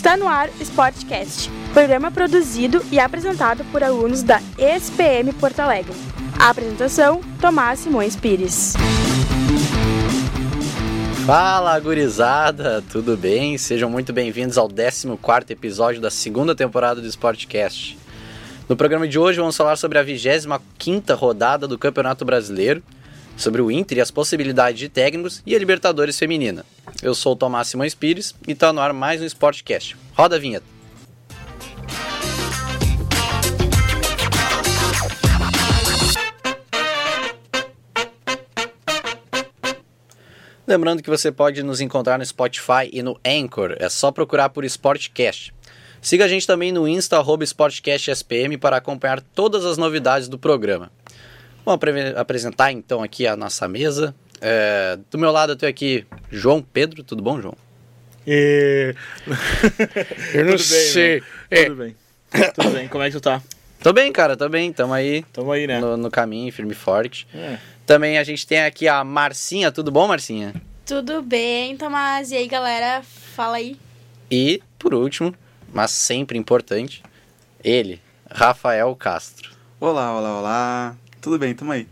Está no ar Sportcast, programa produzido e apresentado por alunos da ESPM Porto Alegre. A apresentação, Tomás Simões Pires. Fala, gurizada, tudo bem? Sejam muito bem-vindos ao 14º episódio da segunda temporada do Sportcast. No programa de hoje vamos falar sobre a 25ª rodada do Campeonato Brasileiro, sobre o Inter e as possibilidades de técnicos e a Libertadores feminina. Eu sou o Tomás Simões Pires e está no ar mais um Sportcast. Roda a vinheta. Lembrando que você pode nos encontrar no Spotify e no Anchor, é só procurar por Sportcast. Siga a gente também no Insta, arroba SportcastSPM, para acompanhar todas as novidades do programa. Vamos apre apresentar então aqui a nossa mesa. É, do meu lado eu tenho aqui João Pedro, tudo bom, João? E... Eu não Tudo bem, sei. irmão. É. Tudo bem. Tudo bem, como é que tu tá? Tô bem, cara, tô bem, tamo aí Tamo aí, né? no, no caminho, firme e forte. É. Também a gente tem aqui a Marcinha, tudo bom, Marcinha? Tudo bem, Tomás? E aí, galera? Fala aí. E, por último, mas sempre importante, ele, Rafael Castro. Olá, olá, olá. Tudo bem, tamo aí.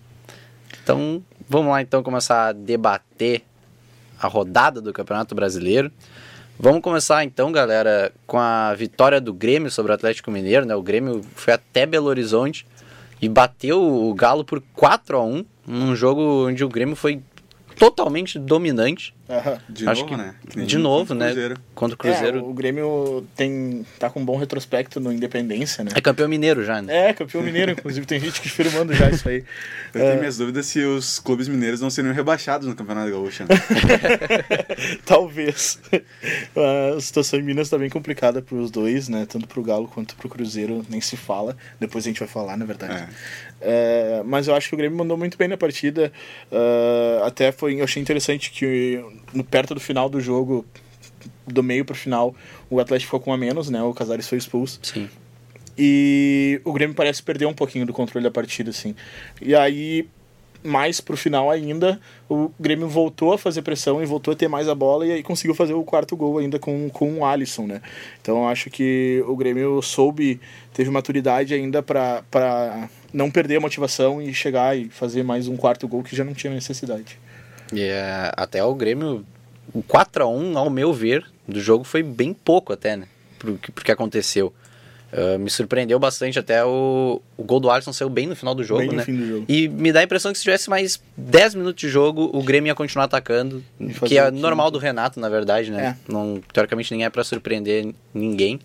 Então, vamos lá então começar a debater a rodada do Campeonato Brasileiro. Vamos começar então, galera, com a vitória do Grêmio sobre o Atlético Mineiro, né? O Grêmio foi até Belo Horizonte e bateu o Galo por 4 a 1 num jogo onde o Grêmio foi totalmente dominante. De Acho novo, que né? Que de novo, contra o né? Cruzeiro. Contra o Cruzeiro. É, o Grêmio tem, tá com um bom retrospecto no Independência, né? É campeão mineiro já, né? É, campeão mineiro, inclusive tem gente que firmando já isso aí. Eu É. tenho minhas dúvidas se os clubes mineiros não seriam rebaixados no Campeonato Gaúcho. né? Talvez. A situação em Minas tá bem complicada pros dois, né? Tanto pro Galo quanto pro Cruzeiro, nem se fala. Depois a gente vai falar, na verdade. É, mas eu acho que o Grêmio mandou muito bem na partida. É, até foi, eu achei interessante que no, perto do final do jogo, do meio pro final, o Atlético ficou com um a menos, né? O Casares foi expulso. Sim. E o Grêmio parece perder um pouquinho do controle da partida, assim. E aí, mais pro final ainda, o Grêmio voltou a fazer pressão e voltou a ter mais a bola e aí conseguiu fazer o quarto gol ainda com, com o Alisson, né? Então eu acho que o Grêmio soube, teve maturidade ainda para não perder a motivação e chegar e fazer mais um quarto gol que já não tinha necessidade. E é, até o Grêmio, o 4 a 1 ao meu ver, do jogo foi bem pouco até, né? Pro, que- pro que aconteceu. Ah, me surpreendeu bastante até o, o gol do Alisson saiu bem no final do jogo, Bem no né? fim do jogo. E me dá a impressão que se tivesse mais 10 minutos de jogo, o Grêmio ia continuar atacando, que é normal do Renato, na verdade, né? É. Não, teoricamente ninguém é pra surpreender ninguém.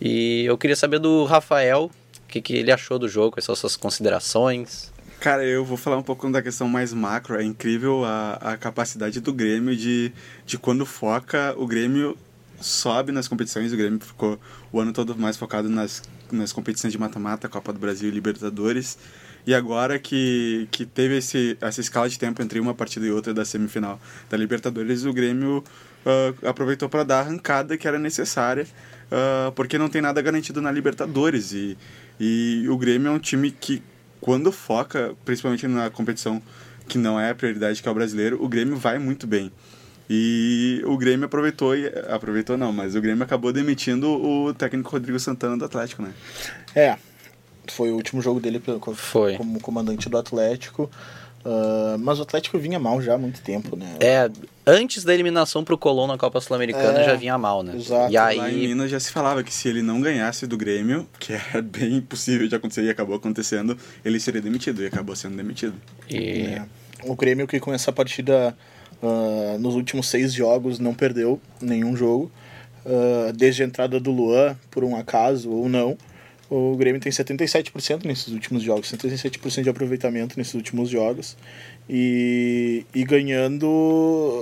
E eu queria saber do Rafael, o que, que ele achou do jogo, quais são as suas considerações. Cara, eu vou falar um pouco da questão mais macro. É incrível a, a capacidade do Grêmio de, de quando foca, o Grêmio sobe nas competições. O Grêmio ficou o ano todo mais focado nas, nas competições de mata-mata, Copa do Brasil e Libertadores. E agora que, que teve esse, essa escala de tempo entre uma partida e outra da semifinal da Libertadores, o Grêmio ah, aproveitou para dar a arrancada que era necessária, ah, porque não tem nada garantido na Libertadores. E, e o Grêmio é um time que, quando foca, principalmente na competição que não é a prioridade, que é o brasileiro, o Grêmio vai muito bem. E o Grêmio aproveitou, e, aproveitou não, mas o Grêmio acabou demitindo o técnico Rodrigo Santana do Atlético, né? É, foi o último jogo dele pelo- Foi. como comandante do Atlético. Ah, mas o Atlético vinha mal já há muito tempo, né? É, antes da eliminação pro Colón na Copa Sul-Americana É, já vinha mal, né? exato. E Lá em aí, Minas já se falava que se ele não ganhasse do Grêmio, que era bem impossível de acontecer e acabou acontecendo, ele seria demitido e acabou sendo demitido. e- É. O Grêmio que com essa partida ah, nos últimos seis jogos não perdeu nenhum jogo. Ah, desde a entrada do Luan, por um acaso ou não, o Grêmio tem 77% nesses últimos jogos, 77% de aproveitamento nesses últimos jogos. E, e ganhando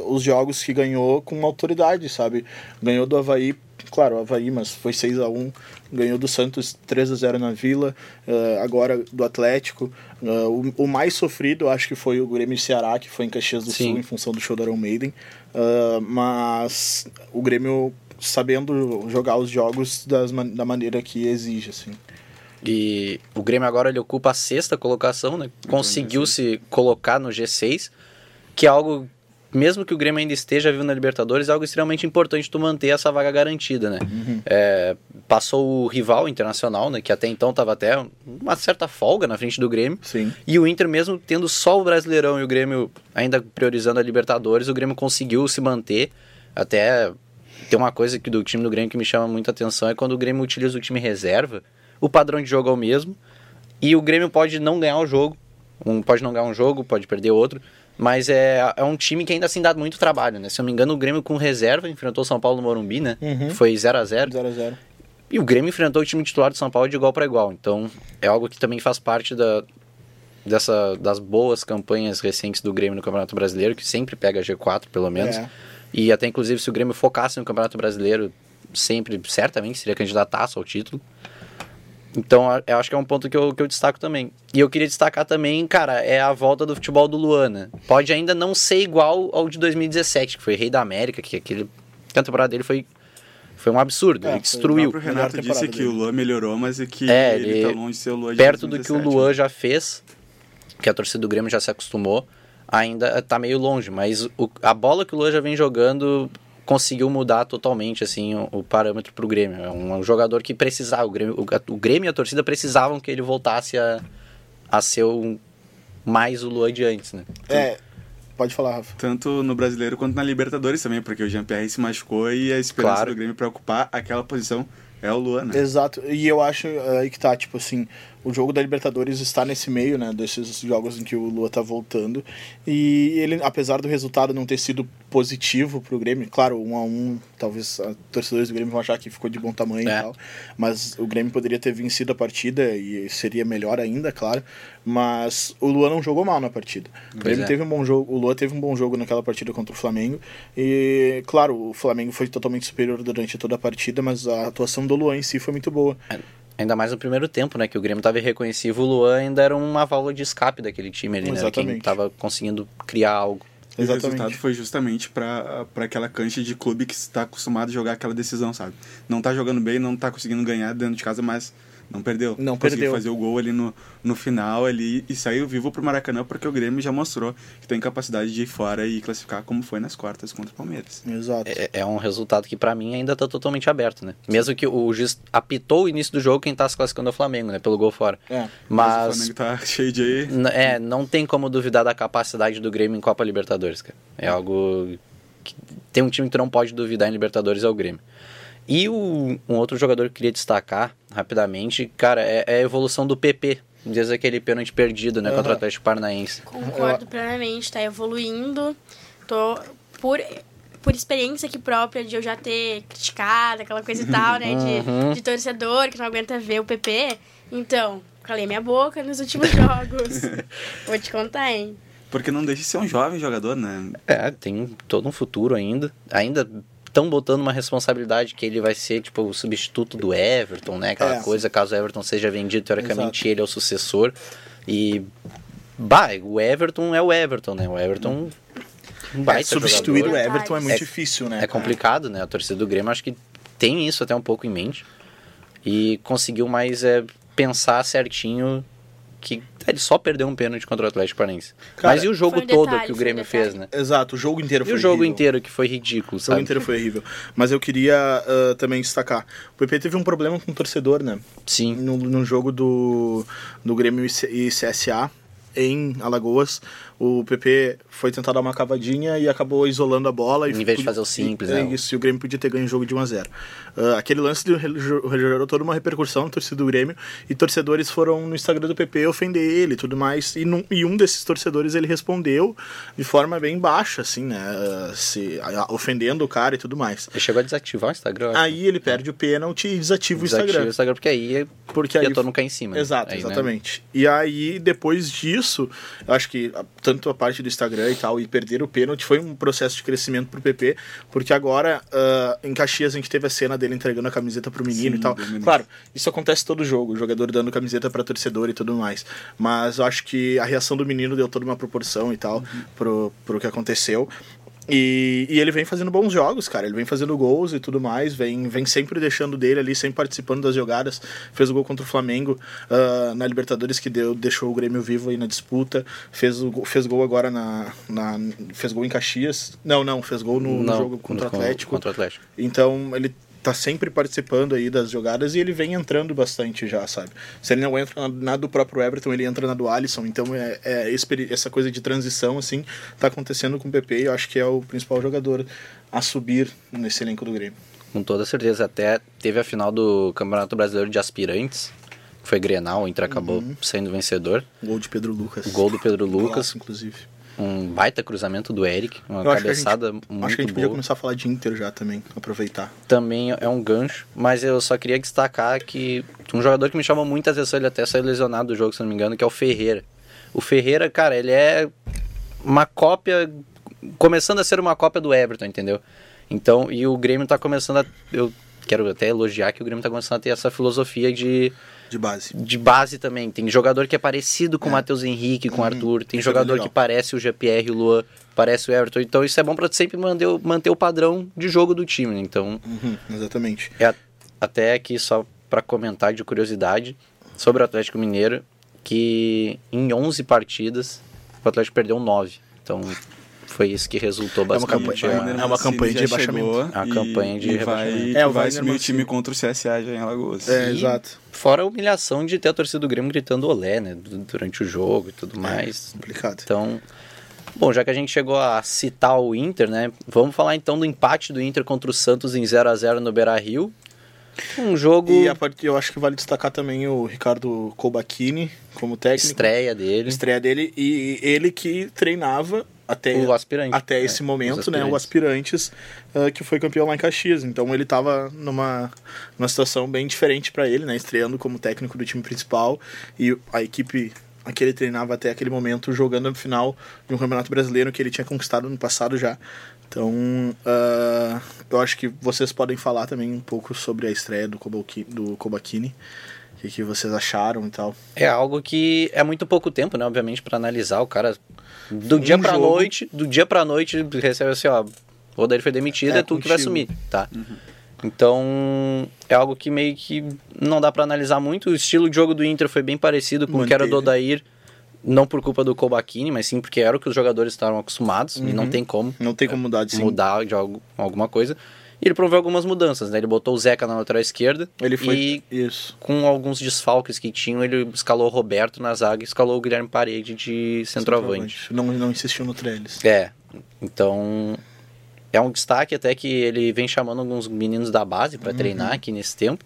os jogos que ganhou com autoridade, sabe? Ganhou do Havaí, claro, o Havaí, mas foi 6 a 1 ganhou do Santos 3 a 0 na Vila, eh, agora do Atlético. Eh, o, o mais sofrido, acho que foi o Grêmio Ceará, que foi em Caxias do Sim. Sul, em função do show da Iron Maiden. Eh, mas o Grêmio sabendo jogar os jogos das, da maneira que exige, assim. E o Grêmio agora ele ocupa a sexta colocação, né? Conseguiu se colocar no G6, que é algo mesmo que o Grêmio ainda esteja vivo na Libertadores, é algo extremamente importante tu manter essa vaga garantida, né? É, passou o rival internacional, né? Que até então estava até uma certa folga na frente do Grêmio. Sim. E o Inter, mesmo tendo só o Brasileirão e o Grêmio ainda priorizando a Libertadores, o Grêmio conseguiu se manter. Até tem uma coisa que do time do Grêmio que me chama muita atenção é quando o Grêmio utiliza o time reserva, o padrão de jogo é o mesmo. E o Grêmio pode não ganhar o jogo, um, pode não ganhar um jogo, pode perder outro, mas é, é um time que ainda assim dá muito trabalho, né? Se eu não me engano, o Grêmio com reserva enfrentou o São Paulo no Morumbi, né? Uhum. Foi 0 a 0 0x0. E o Grêmio enfrentou o time titular do São Paulo de igual para igual. Então, é algo que também faz parte da, dessa, das boas campanhas recentes do Grêmio no Campeonato Brasileiro, que sempre pega G4, pelo menos. É. E até, inclusive, se o Grêmio focasse no Campeonato Brasileiro, sempre, certamente, seria candidataço ao título. Então, eu acho que é um ponto que eu, que eu destaco também. E eu queria destacar também, cara, é a volta do futebol do Luan, né? Pode ainda não ser igual ao de 2017, que foi Rei da América, que aquele... que a temporada dele foi, foi um absurdo, É, ele destruiu. O Renato disse que dele. o Luan melhorou, mas é que É, ele, ele- tá longe de ser o Luan de perto do que o 2017, Luan né? já fez, que a torcida do Grêmio já se acostumou, ainda tá meio longe, mas o- a bola que o Luan já vem jogando conseguiu mudar totalmente assim o, o parâmetro pro Grêmio. É um, um jogador que precisava, o Grêmio, o, o Grêmio e a torcida precisavam que ele voltasse a, a ser um, mais o Luan de antes, né? É, pode falar, Rafa. Tanto no Brasileiro quanto na Libertadores também, porque o Jean-Pierre se machucou e a esperança Claro. do Grêmio pra ocupar aquela posição é o Luan, né? Exato. E eu acho eh, aí que tá, tipo assim, o jogo da Libertadores está nesse meio, né, desses jogos em que o Lua tá voltando. E ele, apesar do resultado não ter sido positivo pro Grêmio, claro, um a um, talvez torcedores do Grêmio vão achar que ficou de bom tamanho É. e tal, mas o Grêmio poderia ter vencido a partida e seria melhor ainda, claro, mas o Lua não jogou mal na partida. O Grêmio é. teve um bom jogo, o Lua teve um bom jogo naquela partida contra o Flamengo e, claro, o Flamengo foi totalmente superior durante toda a partida, mas a atuação do Luan em si foi muito boa. Ainda mais no primeiro tempo, né? Que o Grêmio tava irreconhecível, o Luan ainda era uma válvula de escape daquele time ali, né? Era Quem Exatamente. tava conseguindo criar algo. E o Exatamente. resultado foi justamente pra aquela cancha de clube que está acostumado a jogar aquela decisão, sabe? Não tá jogando bem, não tá conseguindo ganhar dentro de casa, mas não perdeu. Não Conseguiu perdeu. fazer o gol ali no, no final ali e saiu vivo pro Maracanã porque o Grêmio já mostrou que tem capacidade de ir fora e classificar como foi nas quartas contra o Palmeiras. Exato. É, é um resultado que pra mim ainda tá totalmente aberto, né? Mesmo que o juiz apitou o início do jogo, quem tá se classificando é o Flamengo, né? Pelo gol fora. É. Mas, o Mas, Flamengo tá cheio de é, não tem como duvidar da capacidade do Grêmio em Copa Libertadores, cara. É algo que tem um time que tu não pode duvidar em Libertadores é o Grêmio. E o, um outro jogador que eu queria destacar rapidamente, cara, é, é a evolução do PP. Desde aquele pênalti perdido, né, contra o. Atlético Paranaense. Concordo plenamente, tá evoluindo. Tô por, por experiência aqui própria de eu já ter criticado aquela coisa e tal, né? Uhum. De, de torcedor que não aguenta ver o PP. Então, calei minha boca nos últimos jogos. Vou te contar, hein? Porque não deixa de ser um jovem jogador, né? É, tem todo um futuro ainda. Ainda estão botando uma responsabilidade que ele vai ser, tipo, o substituto do Everton, né? Aquela É. coisa, caso o Everton seja vendido, teoricamente Exato. ele é o sucessor. E, bah, o Everton é o Everton, né? O Everton... Um É, baita substituir jogador. o Everton é muito É- difícil, né? É complicado, né? A torcida do Grêmio acho que tem isso até um pouco em mente. E conseguiu mais é, pensar certinho que ele só perdeu um pênalti contra o Atlético Paranaense. Cara, Mas e o jogo um todo detalhe, que o um Grêmio detalhe. fez, né? Exato, o jogo inteiro E foi o jogo horrível. inteiro que foi ridículo, O jogo sabe? inteiro foi horrível. Mas eu queria ah, também destacar. O PP teve um problema com o torcedor, né? Sim. No, no jogo do, do Grêmio e e CSA em Alagoas, o PP foi tentar dar uma cavadinha e acabou isolando a bola. E Em vez de fazer o simples, e, né? Isso, e o Grêmio podia ter ganho o jogo de 1 a 0 Ah, Aquele lance gerou toda uma repercussão na torcida do Grêmio e torcedores foram no Instagram do PP ofender ele e tudo mais. E, num- e um desses torcedores ele respondeu de forma bem baixa, assim, né? ah, Se, ah, ofendendo o cara e tudo mais. Ele chegou a desativar o Instagram. Aí ele perde o pênalti e desativa o Desativa Instagram. o Instagram, porque aí é Porque ia aí todo mundo cair em cima. né? Exato, Aí, né? exatamente. E aí, depois disso, eu acho que a- tanto a parte do Instagram e tal, e perder o pênalti foi um processo de crescimento pro PP, porque agora, ah, em Caxias, a gente teve a cena dele entregando a camiseta pro menino Sim, e tal. Claro, isso acontece todo jogo, o jogador dando camiseta pra torcedor e tudo mais. Mas eu acho que a reação do menino deu toda uma proporção e tal pro, pro que aconteceu. E, e, ele vem fazendo bons jogos, cara. Ele vem fazendo gols e tudo mais, vem, vem sempre deixando dele ali, sempre participando das jogadas. Fez o gol contra o Flamengo uh, na Libertadores, que deu, deixou o Grêmio vivo aí na disputa. Fez, o, fez gol agora na, na. Fez gol em Caxias. Não, não, fez gol no, não, no jogo contra o Atlético. Contra o Atlético. Então ele tá sempre participando aí das jogadas e ele vem entrando bastante já, sabe? Se ele não entra na do próprio Everton, ele entra na do Alisson. Então é, é essa coisa de transição, assim, tá acontecendo com o PP e eu acho que é o principal jogador a subir nesse elenco do Grêmio. Com toda certeza. Até teve a final do Campeonato Brasileiro de Aspirantes, que foi Grenal, o Inter acabou uhum. sendo vencedor. Gol de Pedro Lucas. Gol do Pedro Lucas. Golaço, inclusive um baita cruzamento do Eric, uma eu cabeçada acho gente, muito Acho que a gente boa. podia começar a falar de Inter já também, aproveitar. Também é um gancho, mas eu só queria destacar que um jogador que me chamou muita atenção, ele até saiu lesionado do jogo, se não me engano, que é o Ferreira. O Ferreira, cara, ele é uma cópia, começando a ser uma cópia do Everton, entendeu? Então, e o Grêmio tá começando a. Eu quero até elogiar que o Grêmio tá começando a ter essa filosofia de de base. De base também. Tem jogador que é parecido com o é. Matheus Henrique, com o uhum. Arthur. Tem é jogador que parece o GPR, o Luan, parece o Everton. Então isso é bom para sempre manter, manter o padrão de jogo do time. Né? Então. Uhum, exatamente. É, até aqui, só para comentar de curiosidade sobre o Atlético Mineiro, que em 11 partidas o Atlético perdeu 9. Então foi isso que resultou bastante. É uma campanha, é uma campanha de rebaixamento. A campanha de rebaixamento. Vai, é, vai assumir o time contra o CSA já em Alagoas. É, e, exato. Fora a humilhação de ter a torcida do Grêmio gritando olé, né? Durante o jogo e tudo é, mais. É, complicado. Então, bom, já que a gente chegou a citar o Inter, né? Vamos falar então do empate do Inter contra o Santos em 0 a 0 no Beira-Rio. Um jogo. E a part... eu acho que vale destacar também o Ricardo Kobachini como técnico. Estreia dele. Estreia dele. E ele que treinava até, o aspirante. até é, esse momento, né? O Aspirantes, uh, que foi campeão lá em Caxias. Então ele estava numa, numa situação bem diferente para ele, né? Estreando como técnico do time principal e a equipe a que ele treinava até aquele momento jogando no final de um campeonato brasileiro que ele tinha conquistado no passado já. Então, uh, eu acho que vocês podem falar também um pouco sobre a estreia do, Kobalki, do Kobachini que, que vocês acharam e tal. É algo que é muito pouco tempo, né? Obviamente, para analisar. O cara, do um dia pra jogo... noite, do dia pra noite, recebe assim, ó, o Odair foi demitido, é, é tu contigo. que vai assumir, tá? Uhum. Então, é algo que meio que não dá para analisar muito. O estilo de jogo do Inter foi bem parecido com o que era do Odair, não por culpa do Kobachini, mas sim porque era o que os jogadores estavam acostumados uhum. e não uhum. tem como. Não tem como mudar de mudar de algo, alguma coisa. E ele promoveu algumas mudanças, né? Ele botou o Zeca na lateral esquerda. Ele foi. E Isso. com alguns desfalques que tinham, ele escalou o Roberto na zaga e escalou o Guilherme Parede de centroavante. centroavante. Não, não insistiu no Trellis. É. Então. É um destaque até que ele vem chamando alguns meninos da base para uhum. treinar aqui nesse tempo.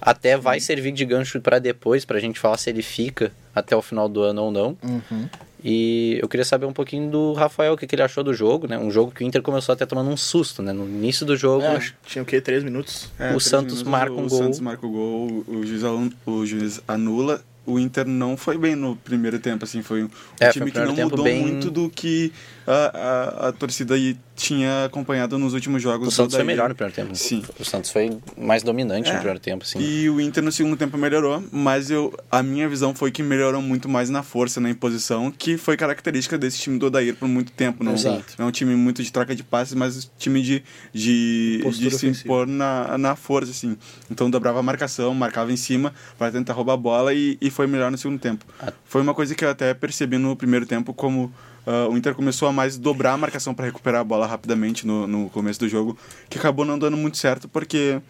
Até vai servir de gancho para depois, para a gente falar se ele fica até o final do ano ou não. Uhum. E eu queria saber um pouquinho do Rafael, o que, que ele achou do jogo, né? Um jogo que o Inter começou até tomando um susto, né? No início do jogo. É, tinha o quê? Três minutos? É, o Santos minutos, marca um o gol. O Santos marca o gol, o juiz, o juiz anula o Inter não foi bem no primeiro tempo, assim, foi um é, time foi que não mudou bem... muito do que a, a, a torcida aí tinha acompanhado nos últimos jogos. O Santos foi melhor no primeiro tempo. Sim. O Santos foi mais dominante é. no primeiro tempo, sim. E o Inter no segundo tempo melhorou, mas eu, a minha visão foi que melhorou muito mais na força, na imposição, que foi característica desse time do Odair por muito tempo. Não, Exato. não é um time muito de troca de passes, mas time de, de, de se impor na, na força, assim. Então dobrava a marcação, marcava em cima para tentar roubar a bola e, e foi melhor no segundo tempo. Ah. Foi uma coisa que eu até percebi no primeiro tempo como Uh, o Inter começou a mais dobrar a marcação para recuperar a bola rapidamente no, no começo do jogo, que acabou não dando muito certo porque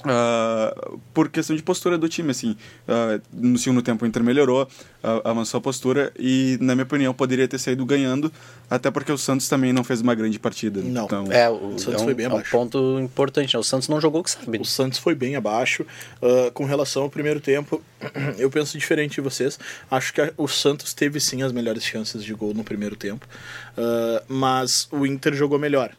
Uh, por questão de postura do time, assim. Uh, no segundo tempo o Inter melhorou, uh, avançou a postura e, na minha opinião, poderia ter saído ganhando, até porque o Santos também não fez uma grande partida. Não, então, é, o, Santos é um, foi bem abaixo. É um ponto importante, né? O Santos não jogou o que sabe. O Santos foi bem abaixo. com relação ao primeiro tempo, eu penso diferente de vocês. Acho que o Santos teve sim as melhores chances de gol no primeiro tempo, mas o Inter jogou melhor.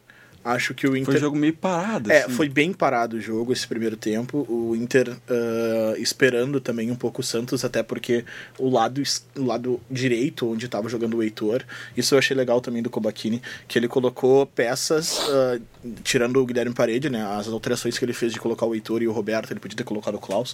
Acho que o Inter. Foi um jogo meio parado. É, assim. foi bem parado o jogo esse primeiro tempo. O Inter uh, esperando também um pouco o Santos, até porque o lado, o lado direito, onde estava jogando o Heitor, isso eu achei legal também do Kobachini, que ele colocou peças, uh, tirando o Guilherme Parede, né? As alterações que ele fez de colocar o Heitor e o Roberto, ele podia ter colocado o Klaus,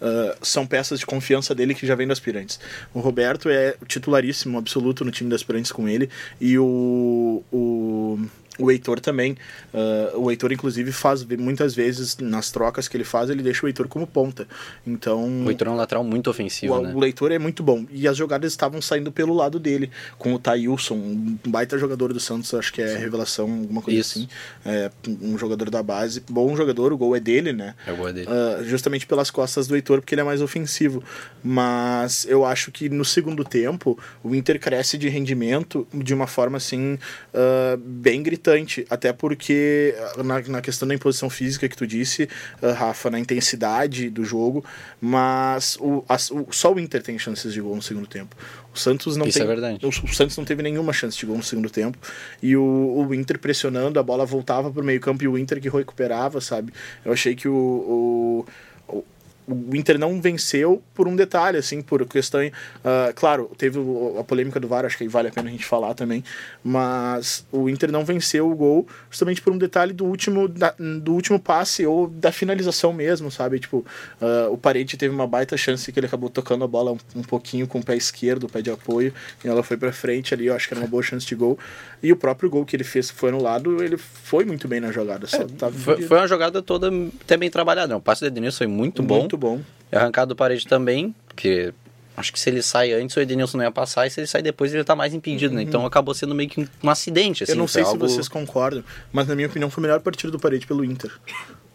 uh, são peças de confiança dele que já vem do aspirantes. O Roberto é titularíssimo, absoluto no time do aspirantes com ele, e o, o O Heitor também. Uh, o Heitor, inclusive, faz muitas vezes, nas trocas que ele faz, ele deixa o Heitor como ponta. Então. O Heitor é um lateral muito ofensivo, o, né? O Heitor é muito bom. E as jogadas estavam saindo pelo lado dele, com o Thailson, um baita jogador do Santos, acho que é Sim. revelação, alguma coisa Isso. assim. É, um jogador da base. Bom jogador, o gol é dele, né? É o gol é dele. Uh, justamente pelas costas do Heitor, porque ele é mais ofensivo. Mas eu acho que no segundo tempo, o Inter cresce de rendimento de uma forma assim, uh, bem gritante. Até por porque na, na questão da imposição física que tu disse, uh, Rafa, na intensidade do jogo, mas o, a, o, só o Inter tem chances de gol no segundo tempo. O Santos não Isso tem, é verdade. O, o, Santos não teve nenhuma chance de gol no segundo tempo. E o, o Inter pressionando, a bola voltava para o meio-campo e o Inter que recuperava, sabe? Eu achei que o, o o Inter não venceu por um detalhe, assim, por questão. Uh, claro, teve a polêmica do VAR, acho que vale a pena a gente falar também, mas o Inter não venceu o gol justamente por um detalhe do último, da, do último passe ou da finalização mesmo, sabe? Tipo, uh, o Parede teve uma baita chance que ele acabou tocando a bola um, um, pouquinho com o pé esquerdo, o pé de apoio, e ela foi para frente ali, eu acho que era uma boa chance de gol. E o próprio gol que ele fez, foi anulado, ele foi muito bem na jogada. É, foi, foi, uma jogada toda até bem trabalhada. Né? O passe do Edenilson foi muito bom. Muito bom. É arrancado do parede também, porque acho que se ele sai antes, o Edenilson não ia passar, e se ele sai depois, ele tá mais impedido, né? uhum. Então acabou sendo meio que um, um acidente, assim. Eu não sei algo... se vocês concordam, mas na minha opinião foi o melhor partido do parede pelo Inter.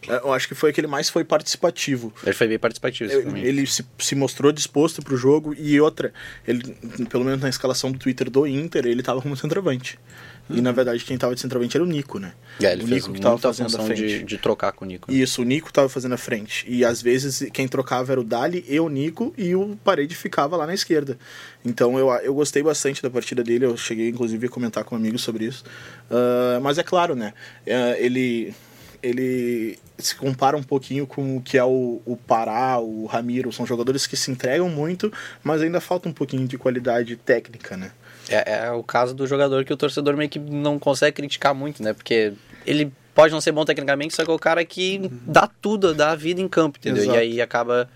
É, eu acho que foi aquele mais foi participativo. Ele foi bem participativo. Ele, ele se, se mostrou disposto pro jogo e outra, ele pelo menos na escalação do Twitter do Inter, ele tava como centroavante. E na verdade quem tava de centroavante era o Nico, né? É, ele o Nico que tava fazendo a frente. De, de trocar com o Nico. Né? Isso, o Nico tava fazendo a frente. E às vezes quem trocava era o Dali e o Nico e o Parede ficava lá na esquerda. Então eu, eu gostei bastante da partida dele, eu cheguei inclusive a comentar com amigos sobre isso. Uh, mas é claro, né? Uh, ele ele se compara um pouquinho com o que é o, o Pará, o Ramiro. São jogadores que se entregam muito, mas ainda falta um pouquinho de qualidade técnica, né? É, é, o caso do jogador que o torcedor meio que não consegue criticar muito, né? Porque ele pode não ser bom tecnicamente, só que é o cara que dá tudo, dá a vida em campo, entendeu? Exato. E aí acaba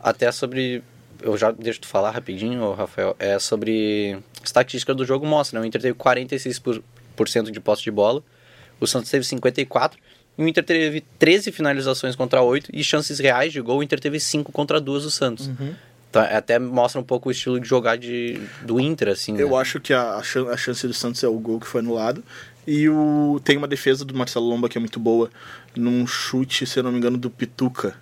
até sobre. Eu já deixo tu falar rapidinho, Rafael. É sobre. Estatística do jogo mostra, né? O Inter teve 46% de posse de bola, o Santos teve 54%. E o Inter teve 13 finalizações contra 8 e chances reais de gol, o Inter teve 5 contra 2 do Santos. Uhum. Então, é, até mostra um pouco o estilo de jogar de, do Inter, assim. Eu né? acho que a, a chance do Santos é o gol que foi anulado. E o, tem uma defesa do Marcelo Lomba que é muito boa, num chute, se eu não me engano, do Pituca.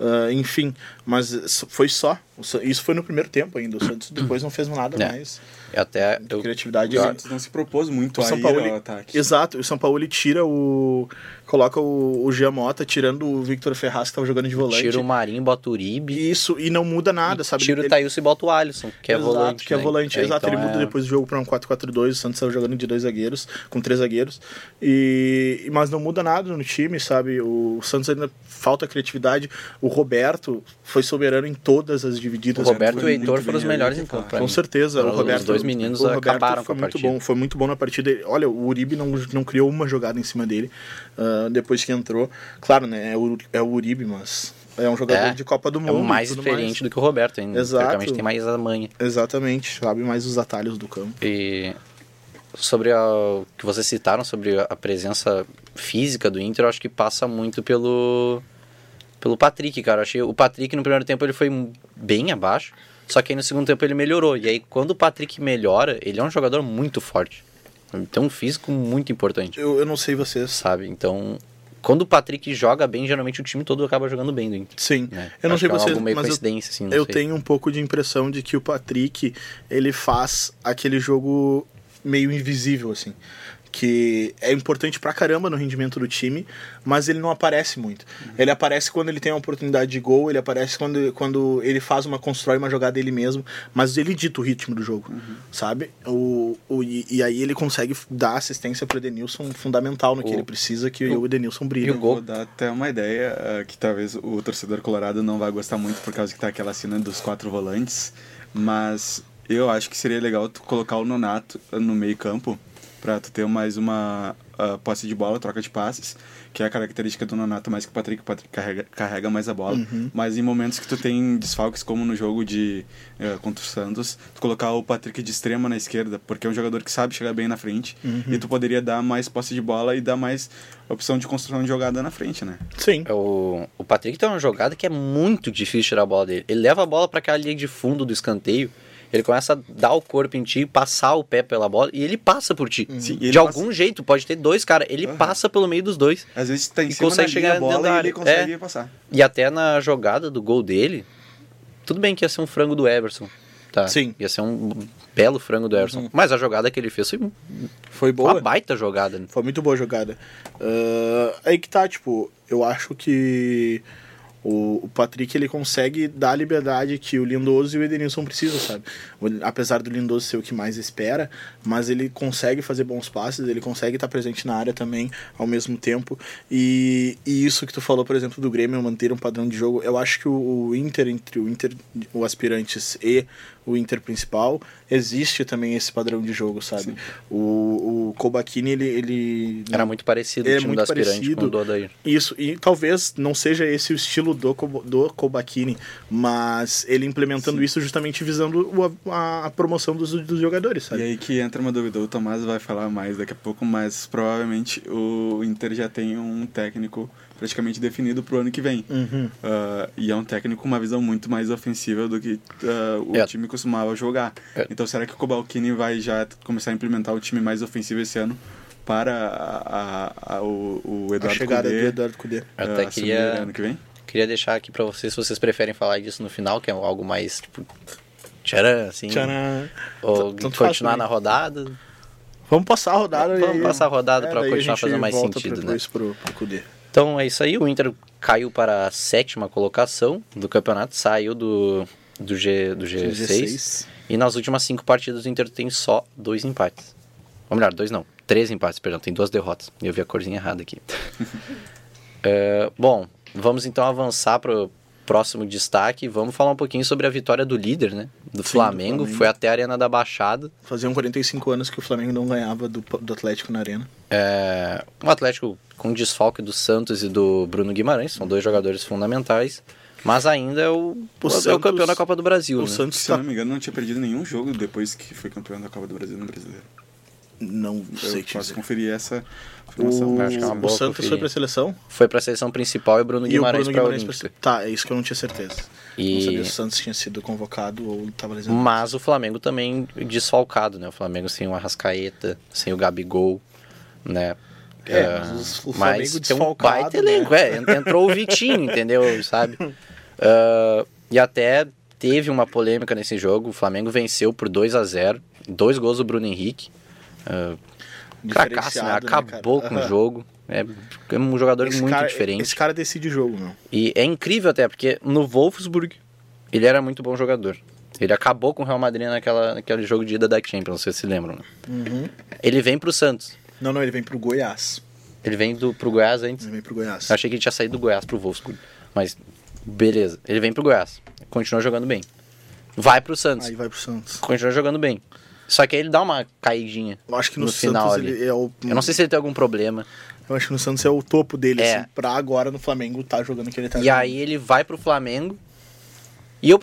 Uh, enfim, mas foi só. Isso foi no primeiro tempo ainda. O Santos depois não fez nada é. mais. Até eu, criatividade. O Santos não se propôs muito o São Paulo, ao ataque. Exato. O São Paulo ele tira o coloca o, o Giamota tirando o Victor Ferraz que estava jogando de volante. Tira o Marinho, bota o Uribe. Isso, e não muda nada, sabe? Tira o Thailson e bota o Alisson, que é exato, volante. que é né? volante. É, exato, então ele muda é... depois do jogo para um 4-4-2, o Santos estava jogando de dois zagueiros, com três zagueiros. E, mas não muda nada no time, sabe? O Santos ainda falta criatividade. O Roberto foi soberano em todas as divididas. O Roberto e o Heitor foram os melhores em campo. Com certeza. O Roberto, os dois meninos o Roberto acabaram foi com a muito partida. bom, foi muito bom na partida. Olha, o Uribe não, não criou uma jogada em cima dele uh, depois que entrou. Claro, né? É o, é o Uribe, mas é um jogador é, de Copa do Mundo. É mais experiente mais. do que o Roberto ainda. Exato. tem mais a manha. Exatamente, sabe mais os atalhos do campo. E sobre o que vocês citaram sobre a presença física do Inter, eu acho que passa muito pelo pelo Patrick, cara. Eu achei o Patrick no primeiro tempo ele foi bem abaixo, só que aí no segundo tempo ele melhorou. E aí quando o Patrick melhora, ele é um jogador muito forte. Tem um físico muito importante. Eu, eu não sei vocês. Sabe? Então, quando o Patrick joga bem, geralmente o time todo acaba jogando bem do Inter. Sim. Né? Eu não Acho sei vocês, é mas coincidência, assim, eu, tenho um pouco de impressão de que o Patrick, ele faz aquele jogo meio invisível, assim que é importante pra caramba no rendimento do time, mas ele não aparece muito. Uhum. Ele aparece quando ele tem uma oportunidade de gol, ele aparece quando, quando ele faz uma, constrói uma jogada ele mesmo, mas ele dita o ritmo do jogo, uhum. sabe? O, o, e, e, aí ele consegue dar assistência pro Edenilson fundamental no que o, ele precisa, que o, o Edenilson brilhe. Eu vou dar até uma ideia uh, que talvez o torcedor colorado não vai gostar muito por causa que tá aquela cena dos quatro volantes, mas eu acho que seria legal tu colocar o Nonato no meio campo pra tu ter mais uma uh, posse de bola, troca de passes, que é a característica do Nonato mais que o Patrick. O Patrick carrega, carrega mais a bola. Uhum. Mas em momentos que tu tem desfalques, como no jogo de uh, contra o Santos, tu colocar o Patrick de extrema na esquerda, porque é um jogador que sabe chegar bem na frente, Uhum. e tu poderia dar mais posse de bola e dar mais opção de construção de jogada na frente, né? Sim. É O, o Patrick tem uma jogada que é muito difícil tirar a bola dele. Ele leva a bola para aquela linha de fundo do escanteio. Ele começa a dar o corpo em ti, passar o pé pela bola e ele passa por ti. Sim, de algum jeito, pode ter dois caras. Ele Aham. passa pelo meio dos dois. Às vezes tá em E cima consegue chegar a bola e ele consegue É. passar. E até na jogada do gol dele, tudo bem que ia ser um frango do Everson. Tá? Sim. Ia ser um belo frango do Everson. Mas a jogada que ele fez foi Foi boa. uma baita jogada. né? Foi muito boa jogada. Ah, aí que tá, tipo, eu acho que o, o Patrick ele consegue dar a liberdade que o Lindoso e o Edenilson precisam, sabe? Apesar do Lindoso ser o que mais espera, mas ele consegue fazer bons passes, ele consegue estar presente na área também ao mesmo tempo. E, e isso que tu falou, por exemplo, do Grêmio manter um padrão de jogo, eu acho que o, o Inter, entre o Inter, o aspirantes e o Inter principal, existe também esse padrão de jogo, sabe? O, o Kobachini, ele, ele Era muito parecido Ele o é time muito do aspirante parecido. com o do Odair. isso, e talvez não seja esse o estilo do, do Kobachini, mas ele implementando isso justamente visando o- a, a promoção dos, dos jogadores, E sabe? aí que entra uma dúvida, o Tomás vai falar mais daqui a pouco, mas provavelmente o Inter já tem um técnico praticamente definido pro ano que vem. Uhum. Ah, e é um técnico com uma visão muito mais ofensiva do que ah, o É. time costumava jogar. É. Então será que o Kobalkini vai já começar a implementar o time mais ofensivo esse ano para a, a- a- o, o A Eduardo chegada Cudê, do Eduardo Cudê. Ah, até assumir queria, ano que vem? queria deixar aqui pra vocês se vocês preferem falar disso no final, que é algo mais tipo. Tcharam, assim. Tcharam. Ou Tanto continuar na rodada. Vamos passar a rodada. Vamos aí- passar a rodada pra daí a continuar fazendo mais sentido, né? depois pro, pro Cudê. Então é isso aí, o Inter caiu para a sétima colocação do campeonato, saiu do, do, G, do G6, 16. E nas últimas cinco partidas o Inter tem só dois empates. Ou melhor, dois não, três empates, perdão, tem duas derrotas. Eu vi a corzinha errada aqui. É, bom, vamos então avançar para próximo destaque. Vamos falar um pouquinho sobre a vitória do líder, né? Do, do Flamengo. Flamengo. Foi até a Arena da Baixada. Faziam 45 anos que o Flamengo não ganhava do, do Atlético na Arena. É, um Atlético com desfalque do Santos e do Bruno Guimarães, são dois jogadores fundamentais. Mas ainda é o, é o Santos- campeão da Copa do Brasil. O né? Santos Se tá... não me engano, não tinha perdido nenhum jogo depois que foi campeão da Copa do Brasil no Brasileiro. Não sei Eu te posso dizer. conferir essa informação. O, acho que é uma o Santos conferir. foi pra seleção Foi para a seleção principal e o Bruno e o Guimarães Bruno para a Olímpica. pra... Tá, é isso que eu não tinha certeza. Não E- sabia se o Santos tinha sido convocado ou tava lesionado. Mas o Flamengo também desfalcado, né? O Flamengo sem o Arrascaeta, sem o Gabigol, né? É, Ah, mas os- o mas Flamengo tem um desfalcado, baita elenco, né? é. en- Entrou o Vitinho, entendeu? Sabe? Ah, e até teve uma polêmica nesse jogo. O Flamengo venceu por 2 a 0 Dois gols do Bruno Henrique. Ah, Cracaço, né? Né, Acabou cara? com o Aham. jogo. É, é um jogador Esse muito cara, diferente. Esse cara decide jogo, meu. E é incrível até, porque no Wolfsburg ele era muito bom jogador. Ele acabou com o Real Madrid naquela, naquele jogo de ida da Champions, não sei se vocês lembram. Né? Uhum. Ele vem pro Santos. Não, não, ele vem pro Goiás. Ele vem do, pro Goiás antes. Ele vem pro Goiás. Eu achei que ele tinha saído do Goiás pro Wolfsburg. Mas, beleza. Ele vem pro Goiás. Continua jogando bem. Vai pro Santos. Aí vai pro Santos. Continua jogando bem. Só que aí ele dá uma caidinha. Eu acho que no, No Santos final ele ali. é o. Eu não sei se ele tem algum problema. Eu acho que no Santos é o topo dele, É. assim, pra agora no Flamengo tá jogando o que ele tá E jogando. aí ele vai pro Flamengo. E eu,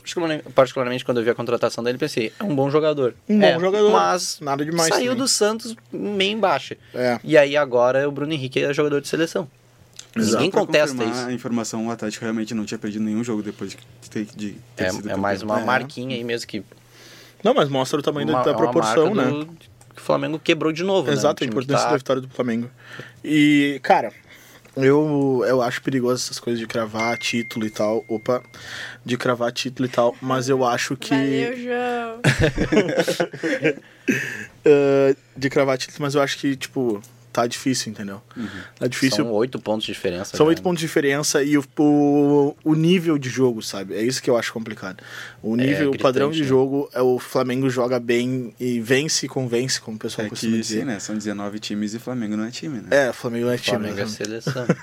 particularmente, quando eu vi a contratação dele, pensei, é um bom jogador. Um bom É, jogador. Mas Nada demais. saiu também. do Santos meio em baixa. É. E aí agora o Bruno Henrique é jogador de seleção. Exato. Ninguém contesta isso. A informação, o Atlético realmente não tinha perdido nenhum jogo depois de ter, de ter sido É, é mais uma É. marquinha aí mesmo que. Não, mas mostra o tamanho uma, da é uma proporção, né? do- que o Flamengo quebrou de novo. né? Exato, Um a importância que da tá- vitória do Flamengo. E, cara, eu, eu acho perigoso essas coisas de cravar título e tal. Opa, de cravar título e tal, mas eu acho que. Valeu, João. ah, de cravar título, mas eu acho que, tipo, tá difícil, entendeu? Tá difícil. São oito pontos de diferença. São oito pontos de diferença e o, o, o nível de jogo, sabe? É isso que eu acho complicado. O nível, o gritante, padrão de né? jogo, é o Flamengo joga bem e vence e convence, como o pessoal É costuma que dizer. sim, né? São 19 times e Flamengo não é time, né? É, o Flamengo não é O time. Flamengo é seleção.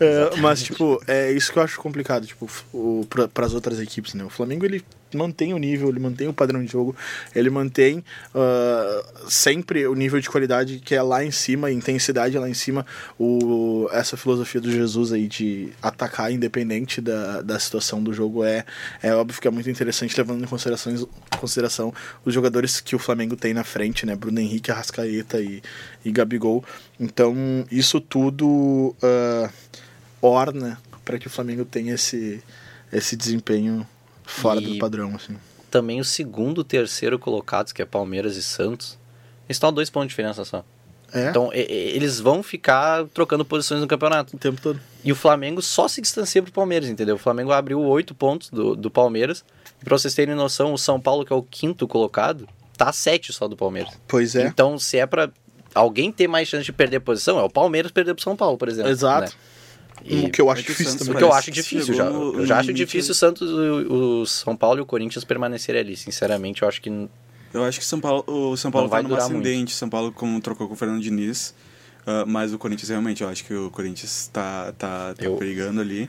É, mas, tipo, é isso que eu acho complicado, tipo, o, pra, pras outras equipes, né? O Flamengo, ele mantém o nível, ele mantém o padrão de jogo, ele mantém uh, sempre o nível de qualidade que é lá em cima, intensidade é lá em cima, o, essa filosofia do Jesus aí de atacar independente da, da situação do jogo é, é óbvio que é muito interessante, levando em considerações, consideração os jogadores que o Flamengo tem na frente, né? Bruno Henrique, Arrascaeta e, e Gabigol. Então, isso tudo uh, orna para que o Flamengo tenha esse, esse desempenho fora E- do padrão, assim. Também o segundo, terceiro colocados, que é Palmeiras e Santos, estão a dois pontos de diferença só. É, Então, e- e- eles vão ficar trocando posições no campeonato. o tempo todo. E o Flamengo só se distancia pro Palmeiras, entendeu? O Flamengo abriu oito pontos do, do Palmeiras. E pra vocês terem noção, o São Paulo, que é o quinto colocado, tá a sete só do Palmeiras. Pois é. Então, se é pra alguém ter mais chance de perder posição, é o Palmeiras perder pro São Paulo, por exemplo. Exato. né? E- o que eu acho difícil Santos o também. que eu acho que difícil já. no- eu já acho difícil o Santos, o, o São Paulo e o Corinthians permanecerem ali. Sinceramente, eu acho que Eu acho que São Paulo, o São Paulo Não vai tá no durar ascendente. São Paulo como trocou com o Fernando Diniz. ah, mas o Corinthians realmente, eu acho que o Corinthians tá, tá, tá Eu- brigando ali.